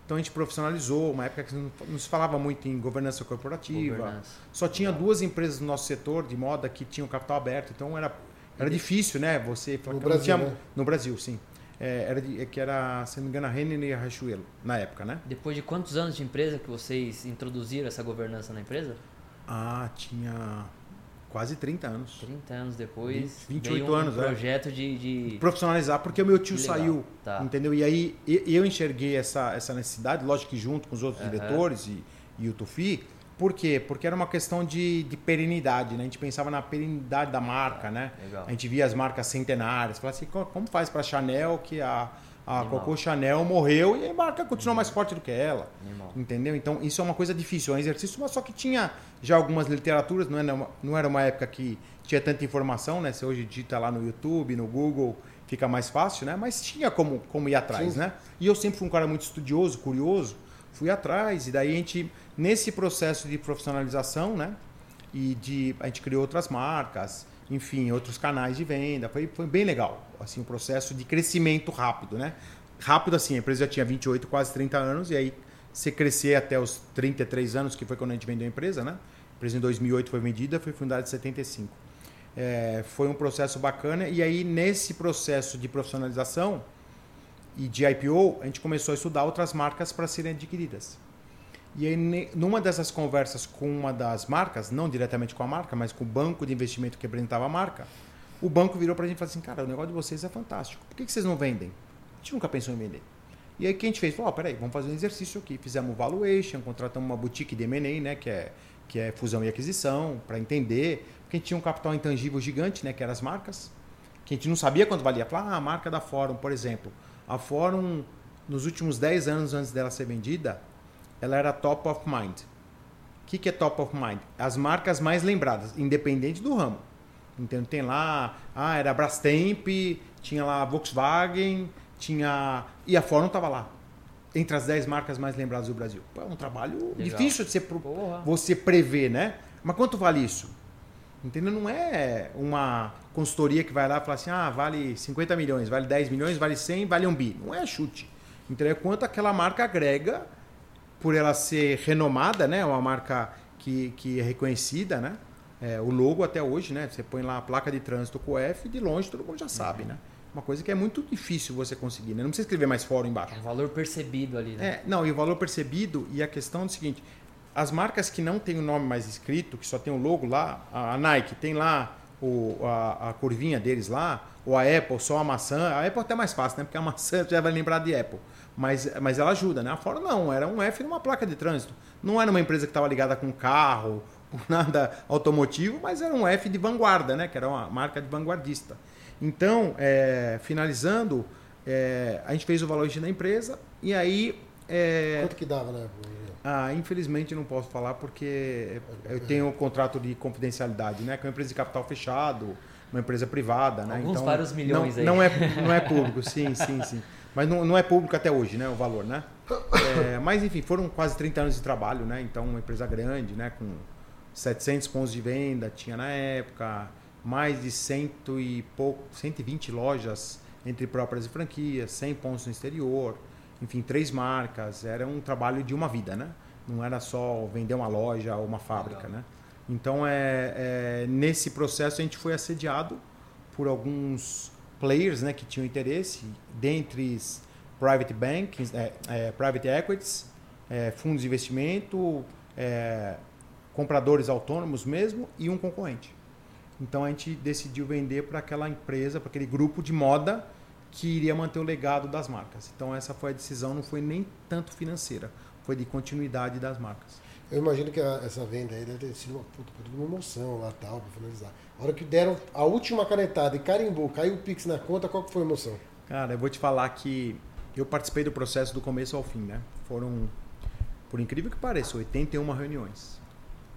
Então a gente profissionalizou, uma época que não se falava muito em governança corporativa. Governança. Só tinha duas empresas no nosso setor de moda que tinham capital aberto, então era, era difícil, né? Você no Brasil, tinha, né? no Brasil, sim. É, era de, que era, se não me engano, a Renner e a Riachuelo, na época, né? Depois de quantos anos de empresa que vocês introduziram essa governança na empresa? Ah, tinha quase 30 anos. 30 anos depois. 28 um anos, é. projeto é. de, de, Profissionalizar, porque o meu tio saiu. Tá. Entendeu? E aí eu enxerguei essa, essa necessidade, lógico que junto com os outros uhum. diretores e, e o Tufi. Por quê? Porque era uma questão de, de perenidade, né? A gente pensava na perenidade da marca, né? Legal. A gente via as marcas centenárias. Falava assim, como faz para Chanel que a a Animal. Coco Chanel morreu e a marca continuou mais forte do que ela. Animal. Entendeu? Então isso é uma coisa difícil, é um exercício, mas só que tinha já algumas literaturas, não era uma, não era uma época que tinha tanta informação, né? Você hoje digita lá no YouTube, no Google, fica mais fácil, né? Mas tinha como, como ir atrás, Sim. né? E eu sempre fui um cara muito estudioso, curioso, fui atrás, e daí a gente, nesse processo de profissionalização, né? E de, a gente criou outras marcas, enfim, outros canais de venda. Foi, foi bem legal, assim, um processo de crescimento rápido, né? Rápido assim, a empresa já tinha 28, quase 30 anos, e aí você crescer até os 33 anos, que foi quando a gente vendeu a empresa, né? A empresa em 2008 foi vendida, foi fundada em 75. É, foi um processo bacana, e aí nesse processo de profissionalização e de IPO, a gente começou a estudar outras marcas para serem adquiridas. E aí, numa dessas conversas com uma das marcas, não diretamente com a marca, mas com o banco de investimento que representava a marca, o banco virou para a gente e falou assim: Cara, o negócio de vocês é fantástico. Por que, que vocês não vendem? A gente nunca pensou em vender. E aí, o que a gente fez? Falou: oh, peraí, vamos fazer um exercício aqui. Fizemos valuation, contratamos uma boutique de M&A, né, que é, que é fusão e aquisição, para entender. Porque a gente tinha um capital intangível gigante, né, que eram as marcas, que a gente não sabia quanto valia. Falar, ah, a marca da Fórum, por exemplo. A Fórum, nos últimos 10 anos antes dela ser vendida, ela era top of mind. O que, que é top of mind? As marcas mais lembradas, independente do ramo. Então tem lá, ah, era Brastemp, tinha lá Volkswagen, tinha. E a Ford estava lá. Entre as 10 marcas mais lembradas do Brasil. Pô, é um trabalho Legal. difícil de ser, você prever, né? Mas quanto vale isso? Entendeu? Não é uma consultoria que vai lá e fala assim: ah, vale 50 milhões, vale 10 milhões, vale 100, vale um bi. Não é chute. Entendeu? É quanto aquela marca agrega por ela ser renomada, né? Uma marca que, que é reconhecida, né? É, o logo até hoje, né? Você põe lá a placa de trânsito com o F, de longe todo mundo já sabe, uhum. né? Uma coisa que é muito difícil você conseguir, né? Não precisa escrever mais fora embaixo. É o valor percebido ali, né? É, não, e o valor percebido e a questão é o seguinte, as marcas que não tem o nome mais escrito, que só tem o logo lá, a Nike tem lá o, a, a curvinha deles lá, ou a Apple só a maçã, a Apple é até mais fácil, né? Porque a maçã já vai lembrar de Apple mas, mas ela ajuda, né? A Ford não, era um F numa placa de trânsito. Não era uma empresa que estava ligada com carro, por nada automotivo, mas era um F de vanguarda, né? Que era uma marca de vanguardista. Então, é, finalizando, é, a gente fez o valor da empresa e aí. É, Quanto que dava, né? Ah, infelizmente não posso falar porque eu tenho um contrato de confidencialidade, né? Que é uma empresa de capital fechado, uma empresa privada, né? Alguns então, vários milhões não, aí. Não é, não é público, sim, sim, sim. Mas não, não é público até hoje, né? O valor, né? É, mas enfim, foram quase 30 anos de trabalho, né? Então, uma empresa grande, né? Com 700 pontos de venda, tinha na época mais de cento e pouco, 120 lojas entre próprias e franquias, 100 pontos no exterior, enfim, três marcas. Era um trabalho de uma vida, né? Não era só vender uma loja ou uma fábrica, Legal. né? Então, é, é, nesse processo a gente foi assediado por alguns players né, que tinham interesse, dentre private banks, é, é, private equities, é, fundos de investimento, é, compradores autônomos mesmo e um concorrente. Então a gente decidiu vender para aquela empresa, para aquele grupo de moda que iria manter o legado das marcas. Então essa foi a decisão, não foi nem tanto financeira, foi de continuidade das marcas. Eu imagino que a, essa venda aí deve ter sido uma, puta, uma emoção lá tal, para finalizar. A hora que deram a última canetada e carimbou, caiu o Pix na conta, qual que foi a emoção? Cara, eu vou te falar que eu participei do processo do começo ao fim, né? Foram, por incrível que pareça, 81 reuniões.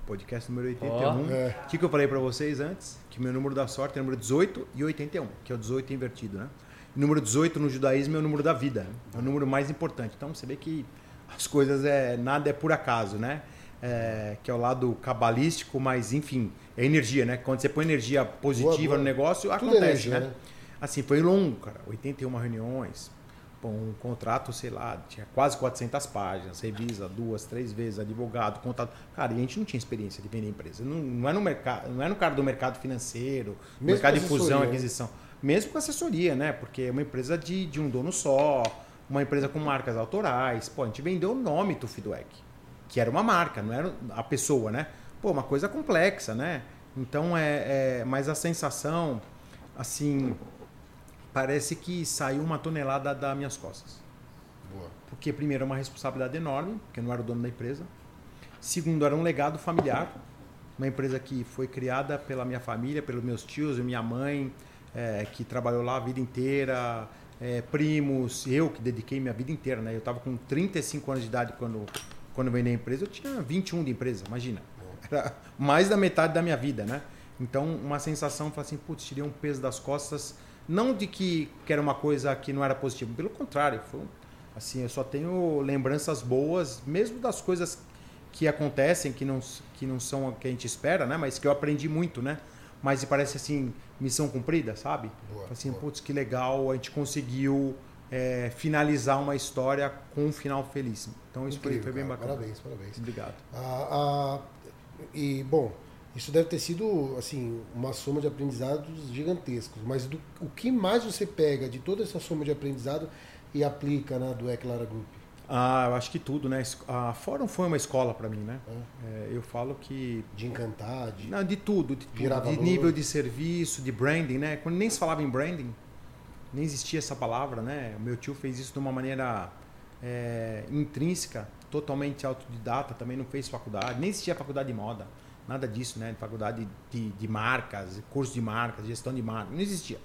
Podcast número 81. O é. que, que eu falei para vocês antes? Que meu número da sorte é o número 18 e 81, que é o 18 invertido, né? O número 18 no judaísmo é o número da vida, né? é o número mais importante. Então você vê que as coisas é nada é por acaso, né? É, que é o lado cabalístico, mas enfim, é energia, né? Quando você põe energia positiva boa, boa. no negócio, Tudo acontece, energia, né? né? Assim, foi longo, cara. 81 reuniões, um contrato, sei lá, tinha quase 400 páginas, revisa duas, três vezes, advogado, contato. Cara, e a gente não tinha experiência de vender empresa. Não, não é no mercado, não é no cara do mercado financeiro, Mesmo mercado de fusão, aquisição. Mesmo com assessoria, né? Porque é uma empresa de, de um dono só, uma empresa com marcas autorais. Pô, a gente vendeu o nome do Feedback, que era uma marca, não era a pessoa, né? Pô, uma coisa complexa, né? Então é, é mas a sensação, assim, parece que saiu uma tonelada das minhas costas. Boa. Porque, primeiro, é uma responsabilidade enorme, porque eu não era o dono da empresa. Segundo, era um legado familiar. Uma empresa que foi criada pela minha família, pelos meus tios e minha mãe, é, que trabalhou lá a vida inteira, é, primos, eu que dediquei minha vida inteira. Né? Eu estava com 35 anos de idade quando, quando eu vendi a empresa, eu tinha 21 de empresa, imagina. Era mais da metade da minha vida, né? Então, uma sensação, assim, putz, tirei um peso das costas não de que, que era uma coisa que não era positiva, pelo contrário, foi, assim, eu só tenho lembranças boas, mesmo das coisas que acontecem, que não, que não são o que a gente espera, né? Mas que eu aprendi muito, né? Mas parece assim, missão cumprida, sabe? Boa, assim, boa. putz, que legal, a gente conseguiu é, finalizar uma história com um final feliz. Então isso Incrível, foi, foi, bem cara. bacana. Parabéns, parabéns. Obrigado. Ah, ah, e, bom, isso deve ter sido assim uma soma de aprendizados gigantescos. Mas do, o que mais você pega de toda essa soma de aprendizado e aplica na do Eclara Group? Ah, eu acho que tudo, né? A Fórum foi uma escola para mim, né? É. É, eu falo que de encantar, de não, de tudo, de, tudo, de nível de serviço, de branding, né? Quando nem se falava em branding, nem existia essa palavra, né? O meu tio fez isso de uma maneira é, intrínseca, totalmente autodidata, também não fez faculdade, nem existia faculdade de moda nada disso, né? Faculdade de, de marcas, curso de marcas, gestão de marcas, não existia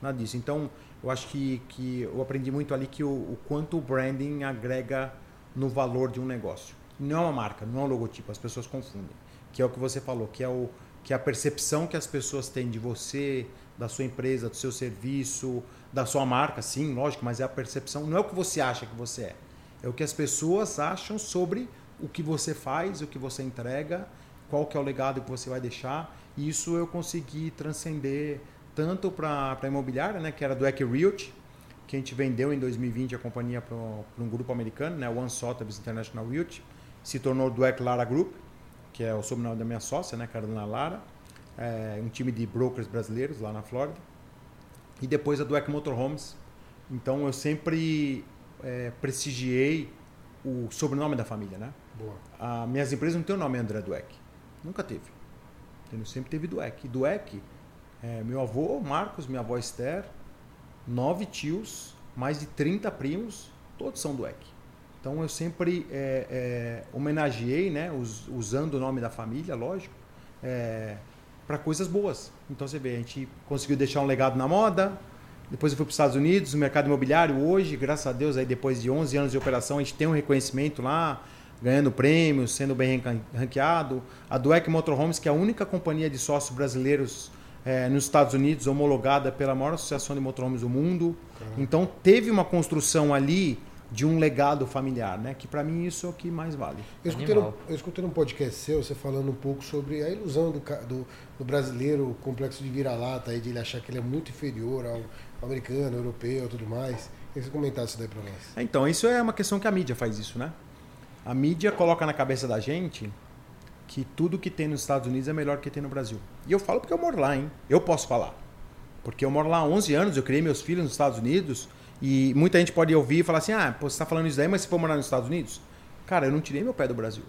nada disso. Então, eu acho que, que eu aprendi muito ali que o, o quanto o branding agrega no valor de um negócio. Não é uma marca, não é um logotipo, as pessoas confundem. Que é o que você falou, que é, o, que é a percepção que as pessoas têm de você, da sua empresa, do seu serviço, da sua marca, sim, lógico, mas é a percepção, não é o que você acha que você é. É o que as pessoas acham sobre o que você faz, o que você entrega qual que é o legado que você vai deixar. E isso eu consegui transcender tanto para a imobiliária, né, que era do Eck Realty, que a gente vendeu em 2020 a companhia para um grupo americano, né, One Sotheby's International Realty, se tornou do Eck Lara Group, que é o sobrenome da minha sócia, né, Carolina Lara, é, um time de brokers brasileiros lá na Flórida, e depois a do Eck Motorhomes. Então eu sempre é, prestigiei o sobrenome da família, né? Boa. A, minhas empresas não têm o nome André Dweck. Nunca teve. Entendeu? Sempre teve Dueck. E Dueck, é, meu avô Marcos, minha avó Esther, nove tios, mais de 30 primos, todos são Dueck. Então eu sempre é, é, homenageei, né, us, usando o nome da família, lógico, é, para coisas boas. Então você vê, a gente conseguiu deixar um legado na moda, depois eu fui para os Estados Unidos, o mercado imobiliário hoje, graças a Deus, aí depois de 11 anos de operação, a gente tem um reconhecimento lá, ganhando prêmios, sendo bem ranqueado. A Dueck Motorhomes, que é a única companhia de sócios brasileiros é, nos Estados Unidos, homologada pela maior associação de motorhomes do mundo. Então teve uma construção ali de um legado familiar, né? Que para mim isso é o que mais vale. Eu escutei, no, eu escutei num podcast seu você falando um pouco sobre a ilusão do, do, do brasileiro, o complexo de vira-lata, de ele achar que ele é muito inferior ao, americano, europeu, tudo mais. Queria que você comentasse isso daí para nós. Então isso é uma questão que a mídia faz isso, né? A mídia coloca na cabeça da gente que tudo que tem nos Estados Unidos é melhor que tem no Brasil. E eu falo porque eu moro lá, hein? Eu posso falar. Porque eu moro lá há 11 anos, eu criei meus filhos nos Estados Unidos. E muita gente pode ouvir e falar assim: ah, pô, você está falando isso daí, mas se for morar nos Estados Unidos? Cara, eu não tirei meu pé do Brasil.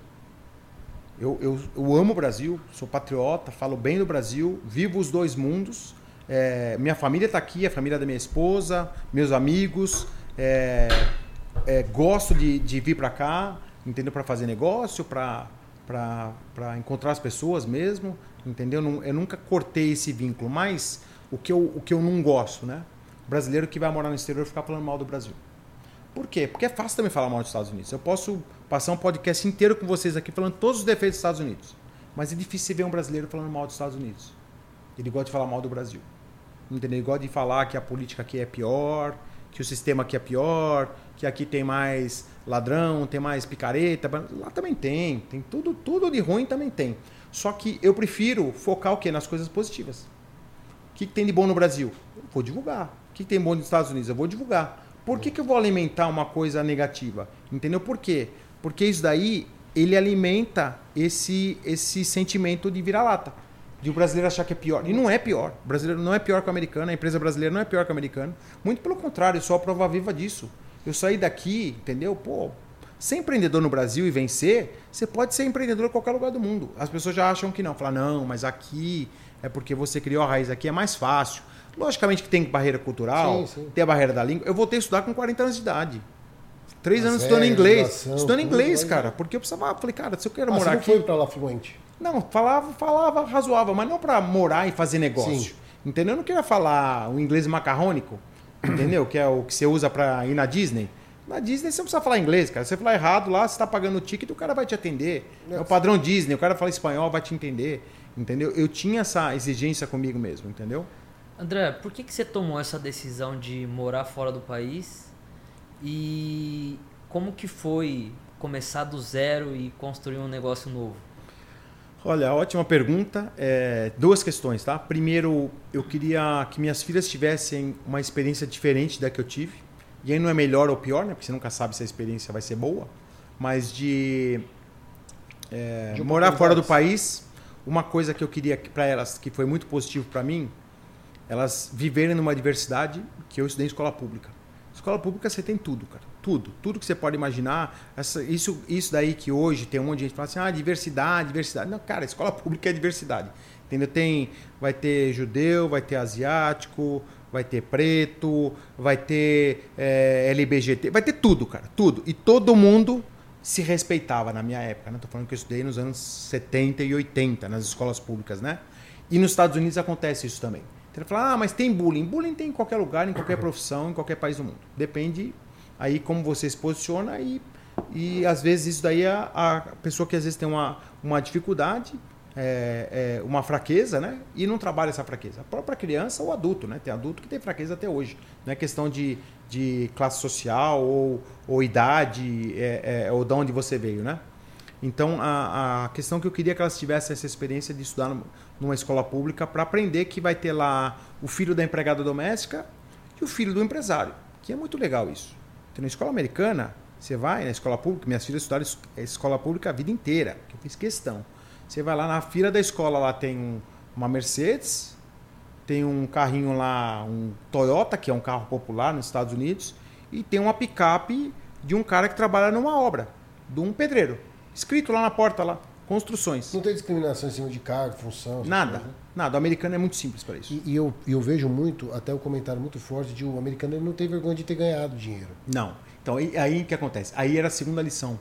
Eu, eu, eu amo o Brasil, sou patriota, falo bem do Brasil, vivo os dois mundos. É, minha família está aqui, a família da minha esposa, meus amigos. É, é, gosto de, de vir para cá, entendeu? Para fazer negócio, para encontrar as pessoas mesmo, entendeu? Eu nunca cortei esse vínculo, mas o que eu, o que eu não gosto, né? Brasileiro que vai morar no exterior ficar falando mal do Brasil. Por quê? Porque é fácil também falar mal dos Estados Unidos. Eu posso passar um podcast inteiro com vocês aqui falando todos os defeitos dos Estados Unidos. Mas é difícil ver um brasileiro falando mal dos Estados Unidos. Ele gosta de falar mal do Brasil. Entendeu? Ele gosta de falar que a política aqui é pior, que o sistema aqui é pior, que aqui tem mais ladrão, tem mais picareta. Lá também tem. Tem tudo, tudo de ruim também tem. Só que eu prefiro focar o quê? Nas coisas positivas. O que, que tem de bom no Brasil? Vou divulgar. O que, tem bom nos Estados Unidos? Eu vou divulgar. Por que, que eu vou alimentar uma coisa negativa? Entendeu por quê? Porque isso daí, ele alimenta esse, esse sentimento de vira-lata. De o brasileiro achar que é pior. E não é pior. O brasileiro não é pior que o americano, a empresa brasileira não é pior que o americano. Muito pelo contrário, eu sou a prova viva disso. Eu saí daqui, entendeu? Pô, ser empreendedor no Brasil e vencer, você pode ser empreendedor em qualquer lugar do mundo. As pessoas já acham que não. Falar, não, mas aqui é porque você criou a raiz aqui, é mais fácil. Logicamente que tem barreira cultural, sim, sim. tem a barreira da língua. Eu voltei a estudar com 40 anos de idade. Três anos estudando inglês. Estudando inglês, cara. Porque eu precisava. Falei, cara, se eu quero ah, morar você não aqui. foi pra lá fluente? Não, falava, falava razoável, mas não para morar e fazer negócio. Sim. Entendeu? Eu não queria falar o inglês macarrônico, entendeu? Que é o que você usa para ir na Disney. Na Disney você não precisa falar inglês, cara. Você falar errado lá, você está pagando o ticket, o cara vai te atender. É o padrão Disney, o cara fala espanhol, vai te entender. Entendeu? Eu tinha essa exigência comigo mesmo, entendeu? André, por que, que você tomou essa decisão de morar fora do país? E como que foi começar do zero e construir um negócio novo? Olha, ótima pergunta. É, duas questões, tá? Primeiro, eu queria que minhas filhas tivessem uma experiência diferente da que eu tive. E aí não é melhor ou pior, né? Porque você nunca sabe se a experiência vai ser boa. Mas de, é, de morar fora do país, uma coisa que eu queria para elas, que foi muito positivo para mim, elas viverem numa diversidade que eu estudei em escola pública. Escola pública você tem tudo, cara. Tudo. Tudo que você pode imaginar. Essa, isso, isso daí que hoje tem um monte de gente que fala assim, ah, diversidade, diversidade. Não, cara, escola pública é diversidade. Entendeu? Tem, vai ter judeu, vai ter asiático, vai ter preto, vai ter é, LBGT, vai ter tudo, cara. Tudo. E todo mundo se respeitava na minha época. Né? Tô falando que eu estudei nos anos 70 e 80 nas escolas públicas, né? E nos Estados Unidos acontece isso também. Você fala, ah, mas tem bullying. Bullying tem em qualquer lugar, em qualquer profissão, em qualquer país do mundo. Depende aí como você se posiciona e, e às vezes isso daí é a pessoa que às vezes tem uma, uma dificuldade, é, é, uma fraqueza, né? E não trabalha essa fraqueza. A própria criança ou adulto, né? Tem adulto que tem fraqueza até hoje. Não é questão de, de classe social ou, ou idade é, é ou de onde você veio, né? Então, a, a questão que eu queria que elas tivessem essa experiência de estudar numa escola pública para aprender que vai ter lá o filho da empregada doméstica e o filho do empresário, que é muito legal isso. Então, na escola americana, você vai na escola pública, minhas filhas estudaram escola pública a vida inteira, que eu fiz questão. Você vai lá na fila da escola, lá tem uma Mercedes, tem um carrinho lá, um Toyota, que é um carro popular nos Estados Unidos, e tem uma picape de um cara que trabalha numa obra, de um pedreiro. Escrito lá na porta lá, construções. Não tem discriminação em cima de cargo, função? Nada. Né? Nada. O americano é muito simples para isso. E, e, eu, eu vejo muito, até o um comentário muito forte, de o americano ele não tem vergonha de ter ganhado dinheiro. Não. Então, aí o que acontece? Aí era a segunda lição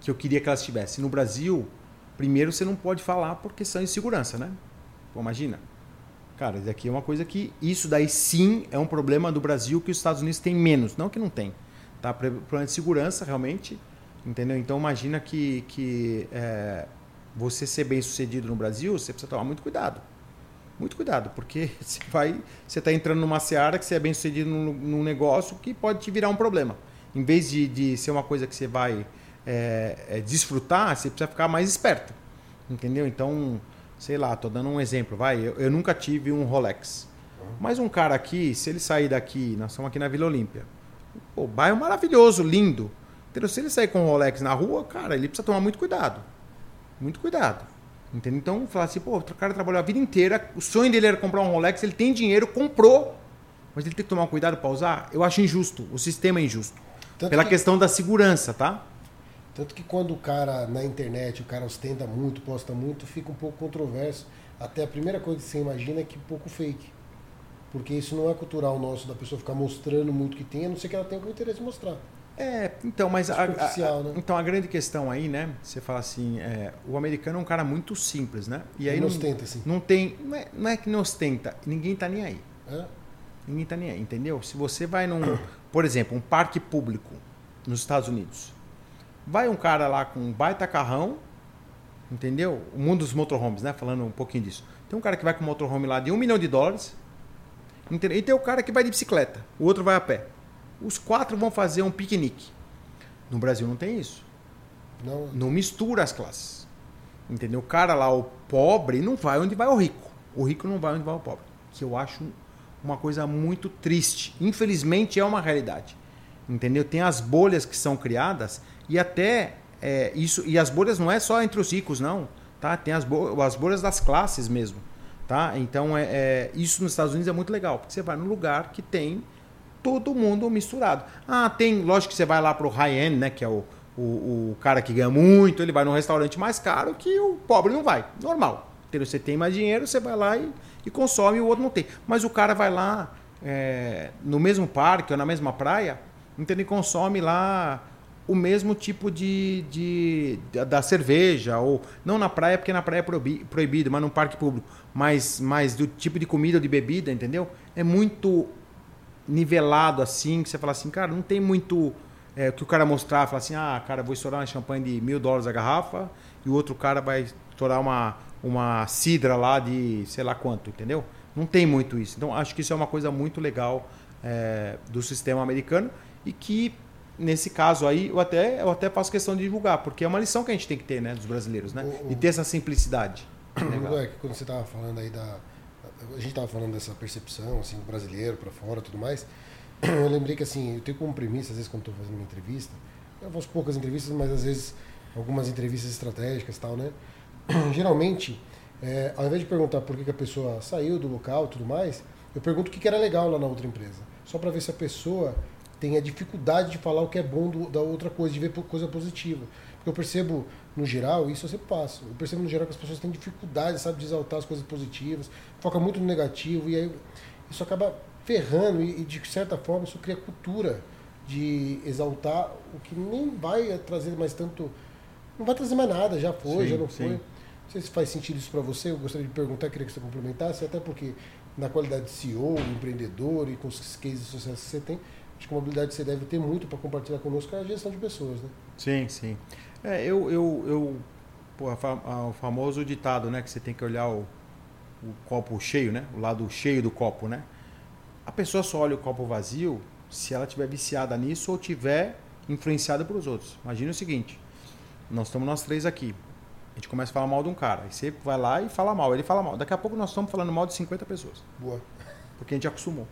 que eu queria que elas tivessem. No Brasil, primeiro você não pode falar por questão de segurança, né? Pô, imagina. Cara, isso aqui é uma coisa que. Isso daí sim é um problema do Brasil que os Estados Unidos têm menos. Não que não tem. Tá? Problema de segurança, realmente Entendeu? Então imagina que, que é, você ser bem sucedido no Brasil, você precisa tomar muito cuidado. Muito cuidado, porque você vai. Você está entrando numa seara que você é bem sucedido num, num, negócio que pode te virar um problema. Em vez de, de ser uma coisa que você vai é, é, desfrutar, você precisa ficar mais esperto. Entendeu? Então, sei lá, tô dando um exemplo. Vai, eu, eu nunca tive um Rolex. Mas um cara aqui, se ele sair daqui, nós estamos aqui na Vila Olímpia. O bairro maravilhoso, lindo. Entendeu? Se ele sair com o Rolex na rua, cara, ele precisa tomar muito cuidado. Muito cuidado. Entendeu? Então, falar assim, pô, o cara trabalhou a vida inteira, o sonho dele era comprar um Rolex, ele tem dinheiro, comprou, mas ele tem que tomar cuidado para usar. Eu acho injusto, o sistema é injusto. Tanto pela que, questão da segurança, tá? Tanto que quando o cara na internet, o cara ostenta muito, posta muito, fica um pouco controverso. Até a primeira coisa que você imagina é que um pouco fake. Porque isso não é cultural nosso da pessoa ficar mostrando muito que tem, a não ser que ela tenha algum interesse em mostrar. É, então, mas a, a, né? então a grande questão aí, né? Você fala assim, é, o americano é um cara muito simples, né? E aí não, não ostenta, assim. Não tem, não é, não é, que não ostenta, ninguém tá nem aí. É? Ninguém tá nem aí, entendeu? Se você vai num, por exemplo, um parque público nos Estados Unidos, vai um cara lá com um baita carrão, entendeu? O mundo dos motorhomes, né? Falando um pouquinho disso. Tem um cara que vai com um motorhome lá de um milhão de dólares, entendeu? e tem o cara que vai de bicicleta, o outro vai a pé os quatro vão fazer um piquenique. No Brasil não tem isso. Não, não mistura as classes. Entendeu? O cara lá, o pobre, não vai onde vai o rico. O rico não vai onde vai o pobre. Que eu acho uma coisa muito triste. Infelizmente é uma realidade. Entendeu? Tem as bolhas que são criadas e até é, isso. E as bolhas não é só entre os ricos, não. Tá? Tem as, bo as bolhas das classes mesmo. Tá? Então é, é, isso nos Estados Unidos é muito legal. Porque você vai num lugar que tem todo mundo misturado. Ah, tem, lógico que você vai lá pro high-end, né? Que é o, o, o, cara que ganha muito, ele vai num restaurante mais caro que o pobre não vai. Normal. Você tem mais dinheiro, você vai lá e, e consome, o outro não tem. Mas o cara vai lá é, no mesmo parque ou na mesma praia, então ele consome lá o mesmo tipo de, de, de, da cerveja ou não na praia porque na praia é proibido, mas num parque público, mas mas do tipo de comida ou de bebida, entendeu? É muito nivelado assim, que você fala assim, cara, não tem muito. É, que o cara mostrar, falar assim, ah, cara, vou estourar uma champanhe de mil dólares a garrafa, e o outro cara vai estourar uma, uma cidra lá de sei lá quanto, entendeu? Não tem muito isso. Então, acho que isso é uma coisa muito legal é, do sistema americano e que, nesse caso aí, eu até, eu até faço questão de divulgar, porque é uma lição que a gente tem que ter, né, dos brasileiros, né? O, e ter essa simplicidade. É, quando você estava falando aí da a gente estava falando dessa percepção assim, do brasileiro para fora tudo mais. Eu lembrei que assim, eu tenho como premissa, às vezes, quando estou fazendo uma entrevista, eu faço poucas entrevistas, mas às vezes algumas entrevistas estratégicas tal, né? Geralmente, é, ao invés de perguntar por que, que a pessoa saiu do local tudo mais, eu pergunto o que, que era legal lá na outra empresa. Só para ver se a pessoa tem a dificuldade de falar o que é bom do, da outra coisa, de ver coisa positiva. Porque eu percebo no geral, isso eu sempre passo. Eu percebo no geral que as pessoas têm dificuldade, sabe, de exaltar as coisas positivas, foca muito no negativo e aí isso acaba ferrando e, e de certa forma isso cria cultura de exaltar o que nem vai trazer mais tanto, não vai trazer mais nada, já foi, sim, já não foi. Sim. Não sei se faz sentido isso para você, eu gostaria de perguntar, queria que você complementasse, até porque na qualidade de CEO, empreendedor e com os cases de sucesso que você tem, acho que uma habilidade que você deve ter muito para compartilhar conosco é a gestão de pessoas, né? Sim, sim. É, eu, eu, eu pô, o famoso ditado, né? Que você tem que olhar o, o copo cheio, né? O lado cheio do copo, né? A pessoa só olha o copo vazio se ela tiver viciada nisso ou tiver influenciada pelos outros. Imagina o seguinte: nós estamos nós três aqui. A gente começa a falar mal de um cara. Aí você vai lá e fala mal. Ele fala mal. Daqui a pouco nós estamos falando mal de 50 pessoas. Boa. Porque a gente acostumou.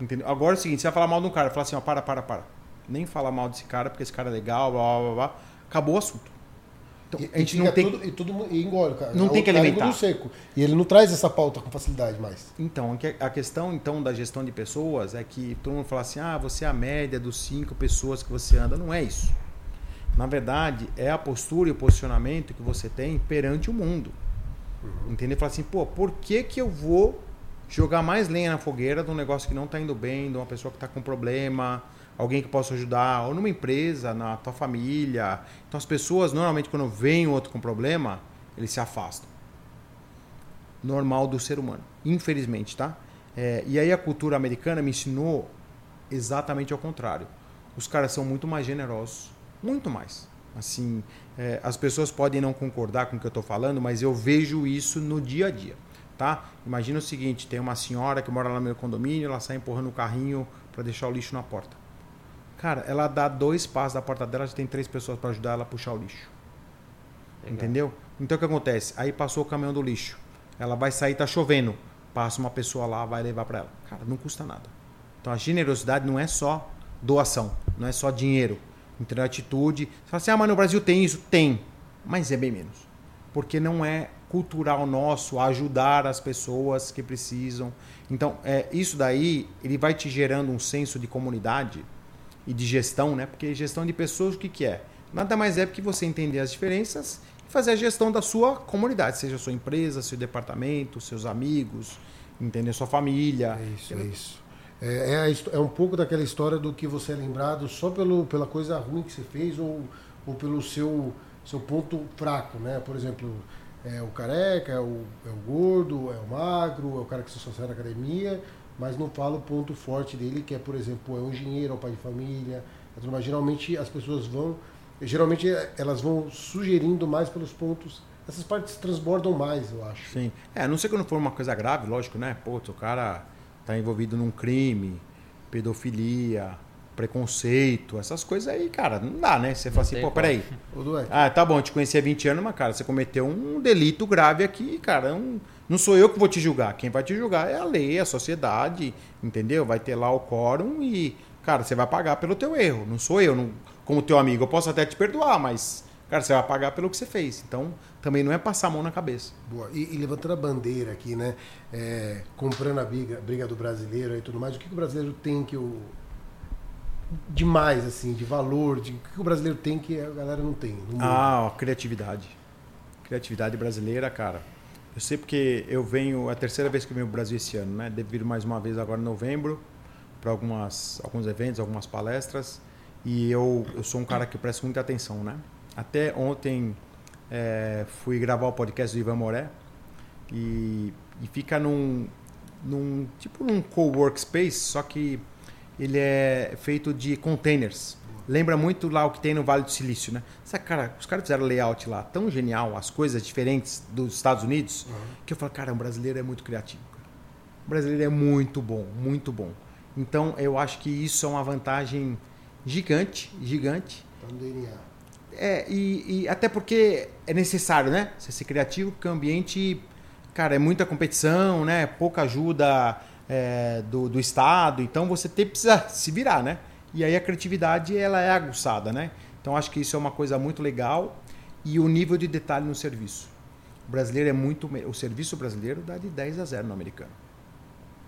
Entendeu? Agora é o seguinte: você vai falar mal de um cara, fala assim: ó, para, para, para. Nem fala mal desse cara porque esse cara é legal, blá, blá, blá acabou o assunto. Então, e, a gente não tem tudo, e tudo e engole, cara. Não tem que alimentar. seco. E ele não traz essa pauta com facilidade mais. Então, a questão então da gestão de pessoas é que todo mundo fala assim: "Ah, você é a média dos cinco pessoas que você anda". Não é isso. Na verdade, é a postura e o posicionamento que você tem perante o mundo. Uhum. Entendeu? Fala assim: "Pô, por que que eu vou jogar mais lenha na fogueira de um negócio que não está indo bem, de uma pessoa que está com problema?" alguém que possa ajudar, ou numa empresa, na tua família. Então as pessoas, normalmente, quando vem outro com problema, eles se afastam. Normal do ser humano, infelizmente, tá? É, e aí a cultura americana me ensinou exatamente ao contrário. Os caras são muito mais generosos, muito mais. Assim, é, as pessoas podem não concordar com o que eu estou falando, mas eu vejo isso no dia a dia, tá? Imagina o seguinte: tem uma senhora que mora lá no meu condomínio, ela sai empurrando o carrinho para deixar o lixo na porta. Cara, ela dá dois passos da porta dela, já tem três pessoas para ajudar ela a puxar o lixo. Legal. Entendeu? Então o que acontece? Aí passou o caminhão do lixo. Ela vai sair, tá chovendo. Passa uma pessoa lá, vai levar para ela. Cara, não custa nada. Então a generosidade não é só doação, não é só dinheiro. Então a atitude. Você fala assim, ah, mas no Brasil tem isso? Tem. Mas é bem menos. porque não é cultural nosso ajudar as pessoas que precisam. Então, é, isso daí, ele vai te gerando um senso de comunidade e de gestão, né? Porque gestão de pessoas, o que, que é? Nada mais é que você entender as diferenças e fazer a gestão da sua comunidade, seja a sua empresa, seu departamento, seus amigos, entender sua família. É isso, é isso. É, é, é, um pouco daquela história do que você é lembrado só pelo, pela coisa ruim que você fez ou, ou pelo seu, seu ponto fraco, né? Por exemplo, é o careca, é o, é o gordo, é o magro, é o cara que se associa na academia, mas não fala o ponto forte dele, que é, por exemplo, é um engenheiro, é um pai de família. Mas geralmente as pessoas vão, geralmente elas vão sugerindo mais pelos pontos. Essas partes transbordam mais, eu acho. Sim. É, a não ser quando for uma coisa grave, lógico, né? Pô, o cara tá envolvido num crime, pedofilia, preconceito, essas coisas aí, cara, não dá, né? Você fala assim, pô, peraí. Ah, tá bom, te conheci há 20 anos, mas, cara, você cometeu um delito grave aqui, cara. Um, não sou eu que vou te julgar. Quem vai te julgar é a lei, a sociedade, entendeu? Vai ter lá o quórum e, cara, você vai pagar pelo teu erro. Não sou eu, não, como teu amigo. Eu posso até te perdoar, mas, cara, você vai pagar pelo que você fez. Então, também não é passar a mão na cabeça. Boa. E, e levantando a bandeira aqui, né? É, comprando a briga, briga do brasileiro e tudo mais, o que, que o brasileiro tem que o demais, assim, de valor, de o que o brasileiro tem que a galera não tem. Ah, criatividade. Criatividade brasileira, cara. Eu sei porque eu venho, a terceira vez que eu venho ao Brasil esse ano, né? Devo vir mais uma vez agora em novembro para algumas alguns eventos, algumas palestras. E eu, eu sou um cara que presta muita atenção, né? Até ontem é, fui gravar o podcast do Ivan Moré e, e fica num, num tipo num co-workspace, só que ele é feito de containers. Lembra muito lá o que tem no Vale do Silício, né? Sabe, cara, os caras fizeram layout lá tão genial, as coisas diferentes dos Estados Unidos, uhum. que eu falo, cara, o brasileiro é muito criativo. O brasileiro é muito bom, muito bom. Então, eu acho que isso é uma vantagem gigante, gigante. Tá. É, e, e até porque é necessário, né? Você ser criativo, porque o ambiente, cara, é muita competição, né? Pouca ajuda é, do, do Estado. Então você tem, precisa se virar, né? E aí a criatividade ela é aguçada, né? Então acho que isso é uma coisa muito legal e o nível de detalhe no serviço. O brasileiro é muito. O serviço brasileiro dá de 10 a 0 no americano.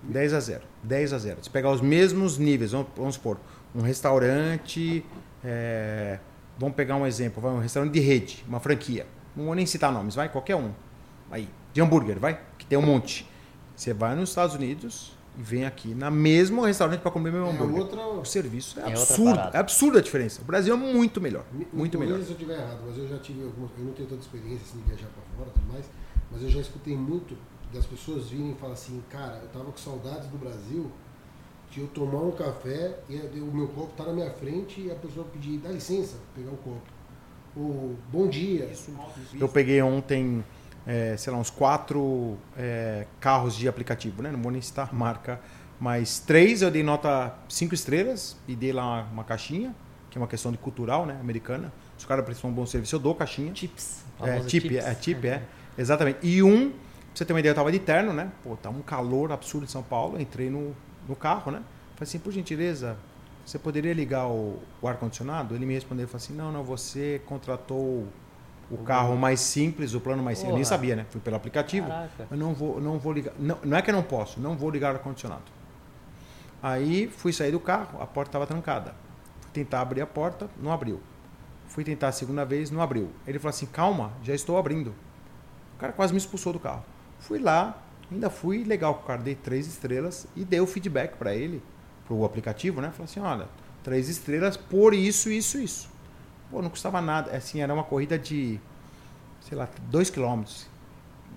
10 a 0. 10 a 0. Se pegar os mesmos níveis, vamos, vamos supor, um restaurante. É, vamos pegar um exemplo, vai um restaurante de rede, uma franquia. Não vou nem citar nomes, vai, qualquer um. Aí, de hambúrguer, vai, que tem um monte. Você vai nos Estados Unidos e vem aqui na mesmo restaurante para comer meu é hambúrguer. Outra... O serviço é, é absurdo. É absurda a diferença. O Brasil é muito melhor. Me, muito me melhor. se eu estiver errado, mas eu já tive algumas. Eu não tenho tanta experiência assim, de viajar para fora e tudo mais, mas eu já escutei muito das pessoas virem e falar assim: cara, eu tava com saudades do Brasil de eu tomar um café e o meu copo tá na minha frente e a pessoa pedir, dá licença, pegar o copo. Ou bom dia. Isso, eu peguei ontem é, sei lá, uns quatro é, carros de aplicativo, né? Não vou nem citar a marca, mas três eu dei nota cinco estrelas e dei lá uma, uma caixinha, que é uma questão de cultural, né? Americana. Se o cara prestou um bom serviço, eu dou caixinha. Chips. É, chip, chips. é, chip, é. Exatamente. E um, pra você ter uma ideia, eu tava de terno, né? Pô, tá um calor absurdo em São Paulo. Entrei no, no carro, né? Falei assim, por gentileza, você poderia ligar o, o ar-condicionado? Ele me respondeu, falou assim, não, não, você contratou o carro mais simples, o plano mais simples. Eu nem sabia, né? Fui pelo aplicativo. Caraca. Eu não vou, não vou ligar. Não, não é que eu não posso, não vou ligar o ar-condicionado. Aí fui sair do carro, a porta estava trancada. Fui tentar abrir a porta, não abriu. Fui tentar a segunda vez, não abriu. Ele falou assim: calma, já estou abrindo. O cara quase me expulsou do carro. Fui lá, ainda fui legal com o cara, dei três estrelas e dei o feedback para ele, para o aplicativo, né? Falei assim: olha, três estrelas por isso, isso, isso. Pô, não custava nada. Assim, era uma corrida de, sei lá, 2 quilômetros.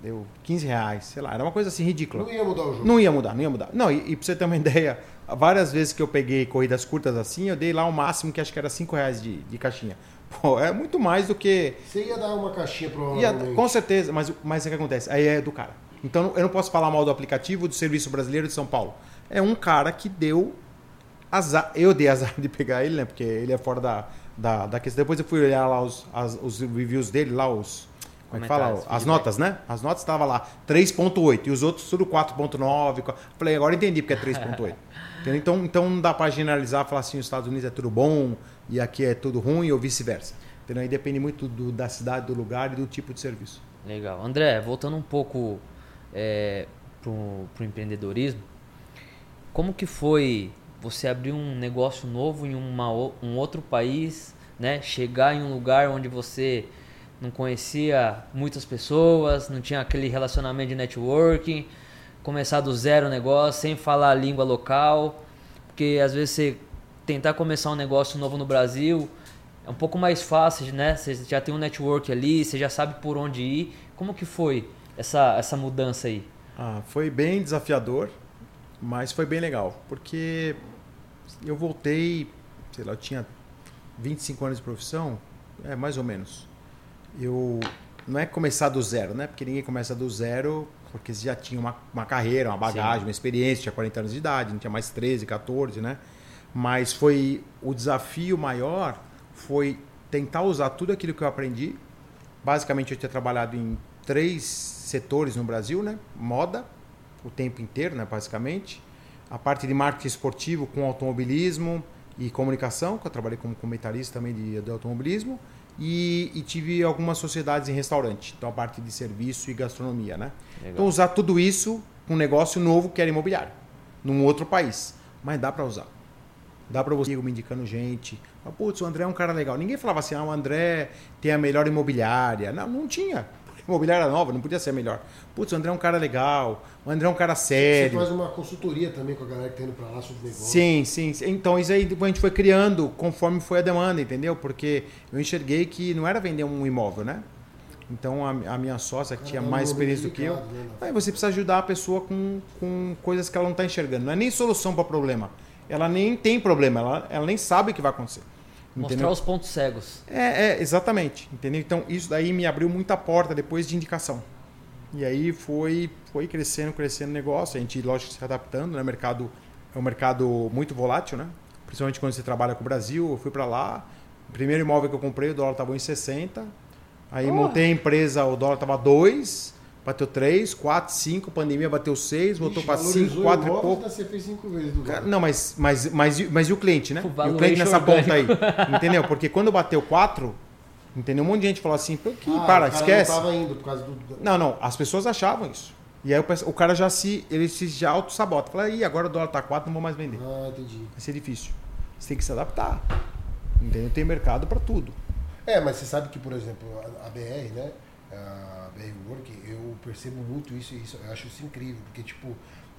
Deu 15 reais, sei lá. Era uma coisa assim ridícula. Não ia mudar o jogo. Não ia mudar, não ia mudar. Não, e, e pra você ter uma ideia, várias vezes que eu peguei corridas curtas assim, eu dei lá o máximo que acho que era 5 reais de, de caixinha. Pô, é muito mais do que. Você ia dar uma caixinha provavelmente. Ia, com certeza, mas, mas o que acontece? Aí é do cara. Então eu não posso falar mal do aplicativo do Serviço Brasileiro de São Paulo. É um cara que deu azar. Eu dei azar de pegar ele, né? Porque ele é fora da, da, da questão. Depois eu fui olhar lá os, as, os reviews dele, lá os. Como é que fala? As notas, né? As notas estavam lá 3.8 e os outros tudo 4.9. Falei, agora entendi porque é 3.8. então, então não dá para generalizar, falar assim, os Estados Unidos é tudo bom e aqui é tudo ruim ou vice-versa. Entendeu? Depende muito do, da cidade, do lugar e do tipo de serviço. Legal. André, voltando um pouco é, para o empreendedorismo, como que foi você abrir um negócio novo em uma, um outro país, né? Chegar em um lugar onde você não conhecia muitas pessoas, não tinha aquele relacionamento de networking, começar do zero o negócio, sem falar a língua local, porque às vezes você tentar começar um negócio novo no Brasil é um pouco mais fácil, né? Você já tem um network ali, você já sabe por onde ir. Como que foi essa, essa mudança aí? Ah, foi bem desafiador, mas foi bem legal, porque eu voltei, sei lá, eu tinha 25 anos de profissão, é mais ou menos eu não é começar do zero, né? Porque ninguém começa do zero porque você já tinha uma, uma carreira, uma bagagem, Sim. uma experiência, tinha 40 anos de idade, não tinha mais 13, 14, né? Mas foi o desafio maior foi tentar usar tudo aquilo que eu aprendi. Basicamente eu tinha trabalhado em três setores no Brasil, né? Moda, o tempo inteiro, né, basicamente. A parte de marketing esportivo com automobilismo e comunicação, que eu trabalhei como comentarista também de, de automobilismo e, e, tive algumas sociedades em restaurante, então a parte de serviço e gastronomia, né? Legal. Então usar tudo isso com um negócio novo que era imobiliário, num outro país, mas dá para usar. Dá para você me indicando gente. Putz, o André é um cara legal. Ninguém falava assim, ah, o André tem a melhor imobiliária. Não, não tinha imobiliária nova, não podia ser melhor. Putz, o André é um cara legal, o André é um cara sério. Você faz uma consultoria também com a galera que tá indo pra lá sobre negócio. Sim, sim. Então isso aí a gente foi criando conforme foi a demanda, entendeu? Porque eu enxerguei que não era vender um imóvel, né? Então a, a minha sócia, que tinha mais experiência do que eu, né? aí você precisa ajudar a pessoa com, com coisas que ela não está enxergando. Não é nem solução para problema. Ela nem tem problema, ela, ela nem sabe o que vai acontecer. Mostrar entendeu? os pontos cegos. É, é, exatamente. Entendeu? Então, isso daí me abriu muita porta depois de indicação. E aí foi, foi crescendo, crescendo o negócio. A gente, lógico, se adaptando, né? O mercado é um mercado muito volátil, né? Principalmente quando você trabalha com o Brasil. Eu fui para lá. O primeiro imóvel que eu comprei, o dólar estava em 60. Aí oh. montei a empresa, o dólar estava 2. Bateu 3, 4, 5, pandemia bateu 6, voltou para 5, 4 e pouco. Você fez 5 vezes do Não, mas, mas, mas, mas e o cliente, né? O, e o cliente nessa orgânico. ponta aí. Entendeu? Porque quando bateu 4, entendeu? Um monte de gente falou assim, que, ah, para, esquece. Não, tava indo por causa do... não, não, as pessoas achavam isso. E aí o, o cara já se, ele se já auto-sabota. Fala, ih, agora o dólar tá 4, não vou mais vender. Ah, entendi. Vai ser difícil. Você tem que se adaptar. Entendeu? Tem mercado para tudo. É, mas você sabe que, por exemplo, a, a BR, né? A BR Work, eu percebo muito isso e isso, eu acho isso incrível, porque tipo,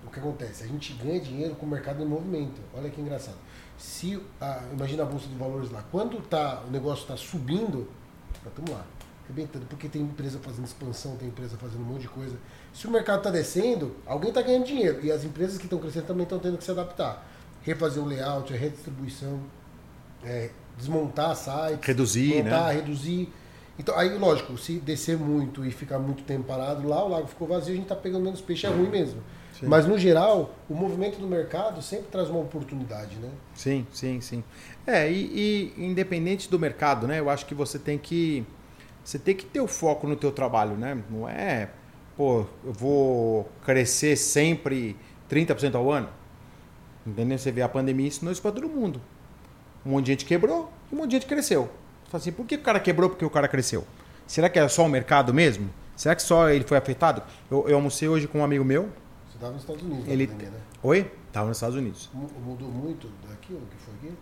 o que acontece? A gente ganha dinheiro com o mercado em movimento. Olha que engraçado. Se a, imagina a bolsa de valores lá, quando tá, o negócio está subindo, estamos lá, arrebentando, porque tem empresa fazendo expansão, tem empresa fazendo um monte de coisa. Se o mercado está descendo, alguém está ganhando dinheiro. E as empresas que estão crescendo também estão tendo que se adaptar. Refazer o layout, a redistribuição, é, desmontar sites, reduzir, montar, né? reduzir. Então, aí, lógico, se descer muito e ficar muito tempo parado lá, o lago ficou vazio, a gente está pegando menos peixe, é ruim mesmo. Sim. Mas, no geral, o movimento do mercado sempre traz uma oportunidade, né? Sim, sim, sim. É, e, e, independente do mercado, né? Eu acho que você tem que você tem que ter o foco no teu trabalho, né? Não é, pô, eu vou crescer sempre 30% ao ano. Entendeu? Você vê a pandemia ensinou isso para todo mundo. Um monte de gente quebrou e um monte de gente cresceu. Fala assim, por que o cara quebrou porque o cara cresceu? Será que é só o mercado mesmo? Será que só ele foi afetado? Eu, eu almocei hoje com um amigo meu. Você estava nos Estados Unidos, ele... Pandemia, né? Oi? Estava nos Estados Unidos. Mudou muito daqui, o que foi aqui?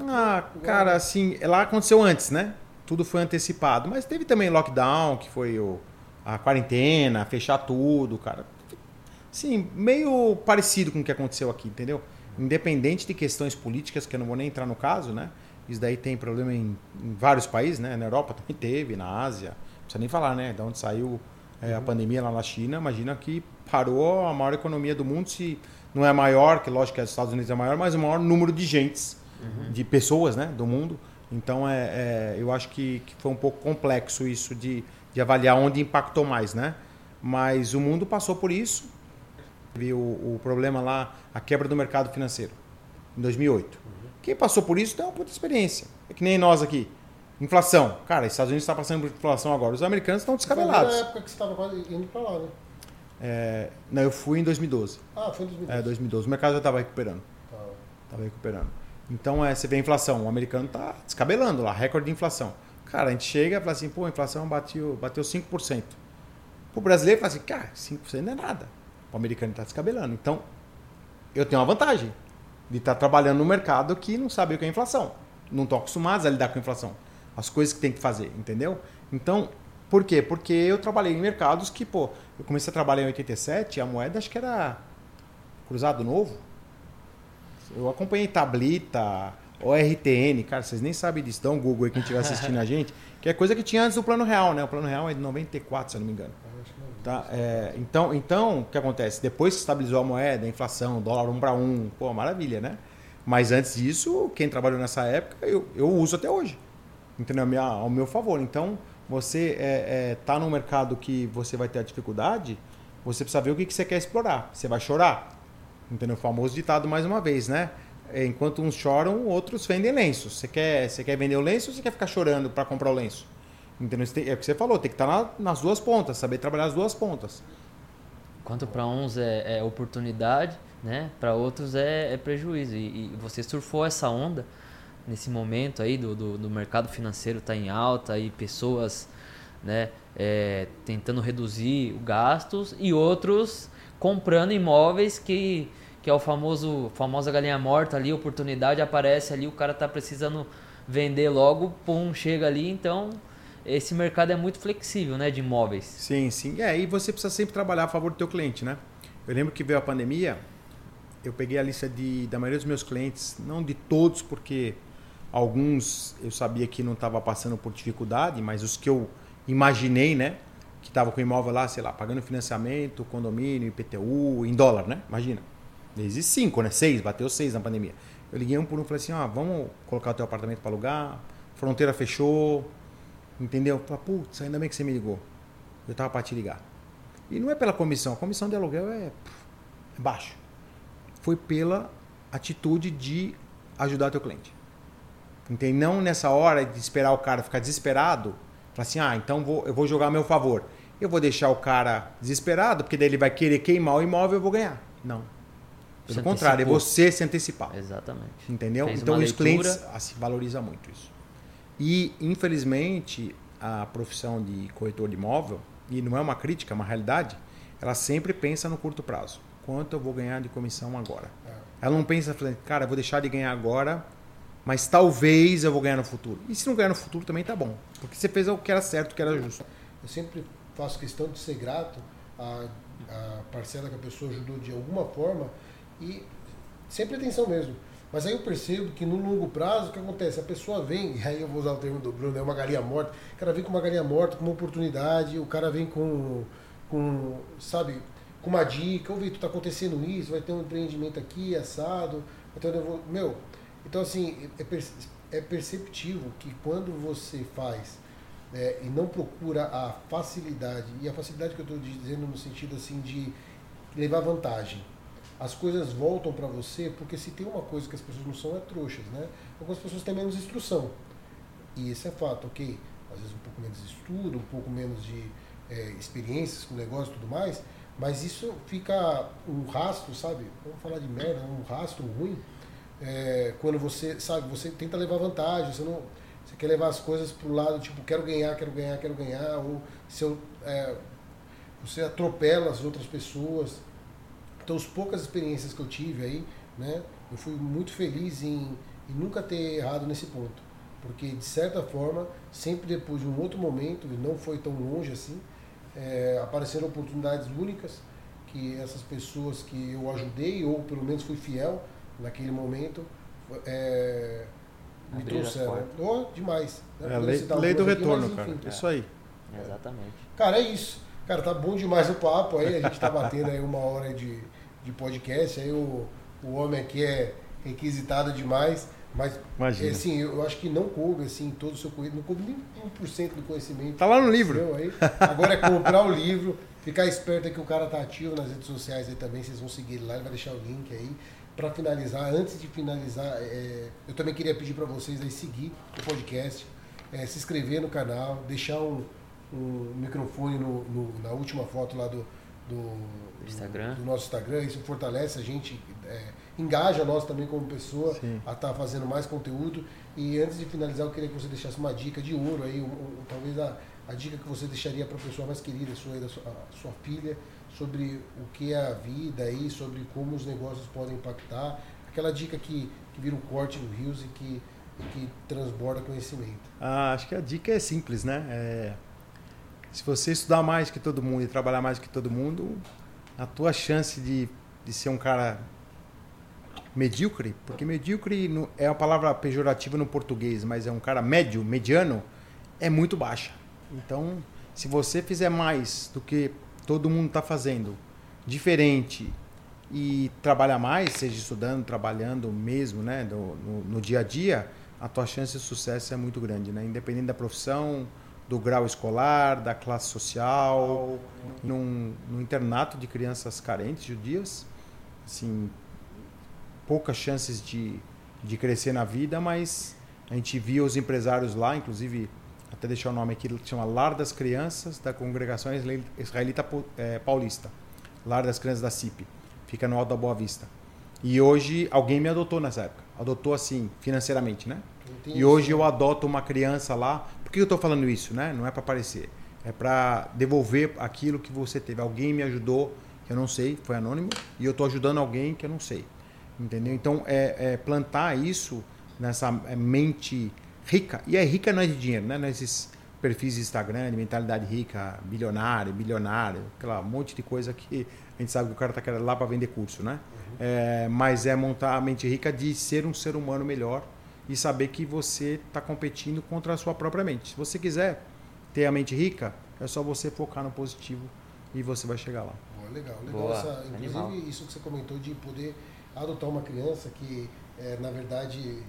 Ah, cara, assim, lá aconteceu antes, né? Tudo foi antecipado. Mas teve também lockdown, que foi o, a quarentena, fechar tudo, cara. Sim, meio parecido com o que aconteceu aqui, entendeu? Independente de questões políticas, que eu não vou nem entrar no caso, né? Isso daí tem problema em, em, vários países, né? Na Europa também teve, na Ásia. Não precisa nem falar, né? De onde saiu é, a uhum. pandemia lá na China. Imagina que parou a maior economia do mundo, se não é maior, que lógico que os Estados Unidos é maior, mas o maior número de gentes, uhum. de pessoas, né? Do mundo. Então, é, é eu acho que, que, foi um pouco complexo isso de, de avaliar onde impactou mais, né? Mas o mundo passou por isso. Viu o, o problema lá, a quebra do mercado financeiro, em 2008. Quem passou por isso tem uma puta experiência. É que nem nós aqui. Inflação. Cara, os Estados Unidos está passando por inflação agora. Os americanos estão descabelados. Foi na época que você estava quase indo para lá, né? É, não, eu fui em 2012. Ah, foi em 2012. É, 2012. O mercado já estava recuperando. Estava tá. recuperando. Então, é, você vê a inflação. O americano está descabelando lá, recorde de inflação. Cara, a gente chega e fala assim, pô, a inflação bateu, bateu 5%. O brasileiro fala assim, cara, 5% não é nada. O americano está descabelando. Então, eu tenho uma vantagem de estar tá trabalhando no mercado que não sabe o que é inflação. Não estão acostumados a lidar com inflação. As coisas que tem que fazer, entendeu? Então, por quê? Porque eu trabalhei em mercados que, pô, eu comecei a trabalhar em 87 e a moeda acho que era Cruzado Novo. Eu acompanhei Tablita, ORTN, cara, vocês nem sabem disso. Dá um Google aí quem estiver assistindo a gente, que é coisa que tinha antes do Plano Real, né? O Plano Real é de 94, se eu não me engano. Tá? É, então, então, o que acontece? Depois que estabilizou a moeda, a inflação, dólar um para um, pô, maravilha, né? Mas antes disso, quem trabalhou nessa época, eu, eu uso até hoje. Entendeu? Ao meu favor. Então, você é, é, tá num mercado que você vai ter a dificuldade, você precisa ver o que, que você quer explorar. Você vai chorar. Entendeu? O famoso ditado mais uma vez, né? É, enquanto uns choram, outros vendem lenços. Você quer, você quer vender o lenço ou você quer ficar chorando para comprar o lenço? Entendeu? É o que você falou, tem que estar tá na, nas duas pontas, saber trabalhar as duas pontas. Enquanto para uns é, é, oportunidade, né? Para outros é, é prejuízo. E, e, você surfou essa onda nesse momento aí do, do, do mercado financeiro tá em alta e pessoas, né? É, tentando reduzir gastos e outros comprando imóveis que que é o famoso famosa galinha morta ali, oportunidade aparece ali, o cara tá precisando vender logo, pum, chega ali, então esse mercado é muito flexível, né, de imóveis. Sim, sim. É, e você precisa sempre trabalhar a favor do teu cliente, né? Eu lembro que veio a pandemia, eu peguei a lista de, da maioria dos meus clientes, não de todos, porque alguns eu sabia que não estava passando por dificuldade, mas os que eu imaginei, né, que estava com imóvel lá, sei lá, pagando financiamento, condomínio, IPTU, em dólar, né? Imagina. Desde cinco, né? Seis, bateu seis na pandemia. Eu liguei um por um e falei assim, ah, vamos colocar o teu apartamento para alugar, fronteira fechou, entendeu? Falei, putz, ainda bem que você me ligou. Eu tava para te ligar. E não é pela comissão, a comissão de aluguel é, é baixo. Foi pela atitude de ajudar teu cliente. Entende? Não nessa hora de esperar o cara ficar desesperado, falar assim, ah, então vou, eu vou jogar a meu favor. Eu vou deixar o cara desesperado, porque daí ele vai querer queimar o imóvel e eu vou ganhar. Não. Pelo contrário, é você se antecipar. Exatamente. Entendeu? Fez então os clientes se valoriza muito isso. E, infelizmente, a profissão de corretor de imóvel, e não é uma crítica, é uma realidade, ela sempre pensa no curto prazo. Quanto eu vou ganhar de comissão agora? É. Ela não pensa, cara, eu vou deixar de ganhar agora, mas talvez eu vou ganhar no futuro. E se não ganhar no futuro também tá bom. Porque você fez o que era certo, o que era justo. Eu sempre faço questão de ser grato à, à parcela que a pessoa ajudou de alguma forma e sem pretensão mesmo. Mas aí eu percebo que no longo prazo, o que acontece? A pessoa vem, e aí eu vou usar o termo do Bruno, é uma galinha morta. O cara vem com uma galinha morta, com uma oportunidade, o cara vem com, com sabe, com uma dica, ô Vitor, está acontecendo isso, vai ter um empreendimento aqui, assado, vai ter um... Meu, então assim, é, é perceptível que quando você faz é, e não procura a facilidade, e a facilidade que eu estou dizendo no sentido assim de levar vantagem, as coisas voltam para você, porque se tem uma coisa que as pessoas não são é trouxas, né? Algumas pessoas têm menos instrução. E esse é fato, ok? Às vezes um pouco menos de estudo, um pouco menos de é, experiências com negócio e tudo mais, mas isso fica um rastro, sabe? Vamos falar de merda, um rastro ruim, é, quando você, sabe, você tenta levar vantagem, você não. Você quer levar as coisas para o lado, tipo, quero ganhar, quero ganhar, quero ganhar, ou se eu, é, você atropela as outras pessoas. Então, as poucas experiências que eu tive aí, né, eu fui muito feliz em, em nunca ter errado nesse ponto. Porque, de certa forma, sempre depois de um outro momento, e não foi tão longe assim, é, apareceram oportunidades únicas que essas pessoas que eu ajudei, ou pelo menos fui fiel naquele momento, é, me trouxeram. Oh, demais. Né? É, lei, lei do retorno, aqui, mas, enfim, cara. Isso aí. Exatamente. Cara, é isso. Cara, tá bom demais o papo aí. A gente tá batendo aí uma hora de, de podcast. Aí o, o homem aqui é requisitado demais. Mas, Imagina. assim, eu acho que não coube, assim, todo o seu conhecimento, não coube nem 1% do conhecimento. Tá lá no livro. Aí. Agora é comprar o livro, ficar esperto que o cara tá ativo nas redes sociais aí também, vocês vão seguir ele lá, ele vai deixar o link aí. Para finalizar, antes de finalizar, é, eu também queria pedir para vocês aí seguir o podcast, é, se inscrever no canal, deixar um, um microfone no, no, na última foto lá do, do, Instagram. do nosso Instagram. Isso fortalece a gente, é, engaja nós também como pessoa Sim. a estar tá fazendo mais conteúdo. E antes de finalizar, eu queria que você deixasse uma dica de ouro aí, um, um, talvez a, a dica que você deixaria para a pessoa mais querida sua, da sua, sua filha, sobre o que é a vida aí, sobre como os negócios podem impactar. Aquela dica que, que vira um corte no Rios e que, e que transborda conhecimento. Ah, acho que a dica é simples, né? É, se você estudar mais que todo mundo e trabalhar mais que todo mundo, a tua chance de, de ser um cara medíocre, porque medíocre é uma palavra pejorativa no português, mas é um cara médio, mediano, é muito baixa. Então, se você fizer mais do que todo mundo está fazendo, diferente e trabalhar mais, seja estudando, trabalhando mesmo, né, no, no, no, dia a dia, a tua chance de sucesso é muito grande, né? Independente da profissão, do grau escolar, da classe social, num, num internato de crianças carentes, judias, assim, poucas chances de, de crescer na vida, mas a gente via os empresários lá, inclusive até deixar o nome aqui, que chama Lar das Crianças da Congregação Israelita é, Paulista, Lar das Crianças da CIP, fica no Alto da Boa Vista. E hoje alguém me adotou nessa época, adotou assim, financeiramente, né? Entendi. E hoje eu adoto uma criança lá. Por que eu estou falando isso, né? Não é para aparecer, é para devolver aquilo que você teve. Alguém me ajudou, que eu não sei, foi anônimo, e eu estou ajudando alguém que eu não sei. Entendeu? Então, é, é, plantar isso nessa é, mente rica. E é rica não é de dinheiro, né? Nesses perfis de Instagram, de mentalidade rica, bilionário, bilionário, aquela monte de coisa que a gente sabe que o cara está querendo lá para vender curso, né? Uhum. É, mas é montar a mente rica de ser um ser humano melhor e saber que você está competindo contra a sua própria mente. Se você quiser ter a mente rica, é só você focar no positivo e você vai chegar lá. Boa, legal, legal. Boa, essa, inclusive, animal. isso que você comentou de poder adotar uma criança que, é, na verdade,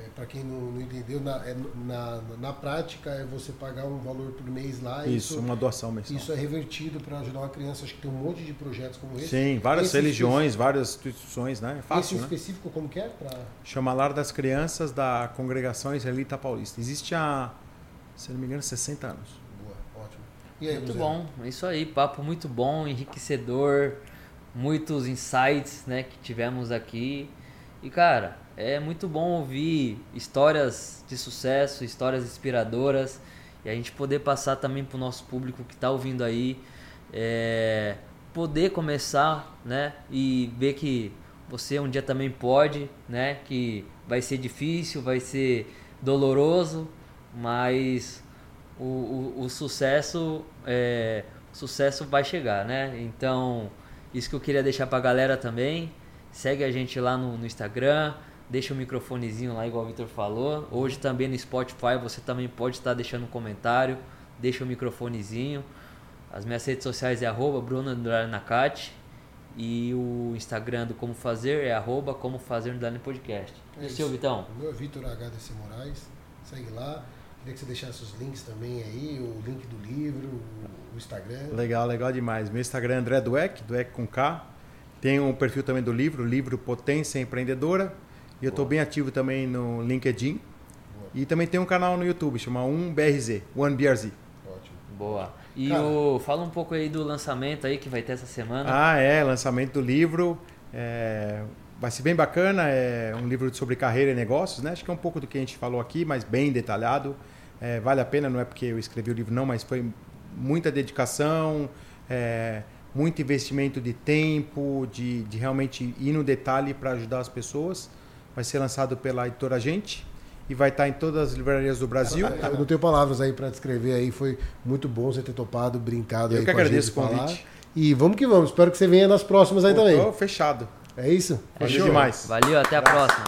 é, para quem não, não entendeu, na, é, na, na, prática é você pagar um valor por mês lá. Isso, isso uma doação mensal. Isso é revertido para ajudar uma criança. Acho que tem um monte de projetos como esse. Sim, várias esse religiões, várias instituições, né? É fácil, esse né? específico como que é? Pra... Chama Lar das Crianças da Congregação Israelita Paulista. Existe há, se não me engano, 60 anos. Boa, ótimo. Aí, muito bom, é isso aí, papo muito bom, enriquecedor muitos insights né, que tivemos aqui. E cara, é muito bom ouvir histórias de sucesso, histórias inspiradoras e a gente poder passar também para o nosso público que está ouvindo aí, é, poder começar, né, e ver que você um dia também pode, né, que vai ser difícil, vai ser doloroso, mas o, o, o sucesso, é, sucesso vai chegar, né? Então isso que eu queria deixar pra galera também. Segue a gente lá no, no Instagram, deixa o microfonezinho lá, igual o Victor falou. Hoje também no Spotify você também pode estar deixando um comentário, deixa o microfonezinho. As minhas redes sociais é arroba Bruno Nakati e o Instagram do Como Fazer é arroba Como Fazer no Podcast. É e o seu, Vitão? O meu é Vitor HDC Moraes, segue lá. Queria que você deixasse os links também aí, o link do livro, o Instagram. Legal, legal demais. Meu Instagram é André Dueck, Dueck com K. Tem um perfil também do livro, livro Potência Empreendedora. E eu estou bem ativo também no LinkedIn. Boa. E também tem um canal no YouTube, chama 1BRZ, 1BRZ. Ótimo. Boa. E Cara, o, fala um pouco aí do lançamento aí que vai ter essa semana. Ah, é, lançamento do livro. É, vai ser bem bacana, é um livro sobre carreira e negócios, né? Acho que é um pouco do que a gente falou aqui, mas bem detalhado. É, vale a pena, não é porque eu escrevi o livro não, mas foi muita dedicação, é, muito investimento de tempo, de, de realmente ir no detalhe para ajudar as pessoas. Vai ser lançado pela editora Gente e vai estar em todas as livrarias do Brasil. Eu não tenho palavras aí para descrever aí, foi muito bom você ter topado, brincado eu aí que agradeço o convite. E vamos que vamos, espero que você venha nas próximas aí Pô, também. fechado. É isso? Valeu demais. Valeu, até a próxima.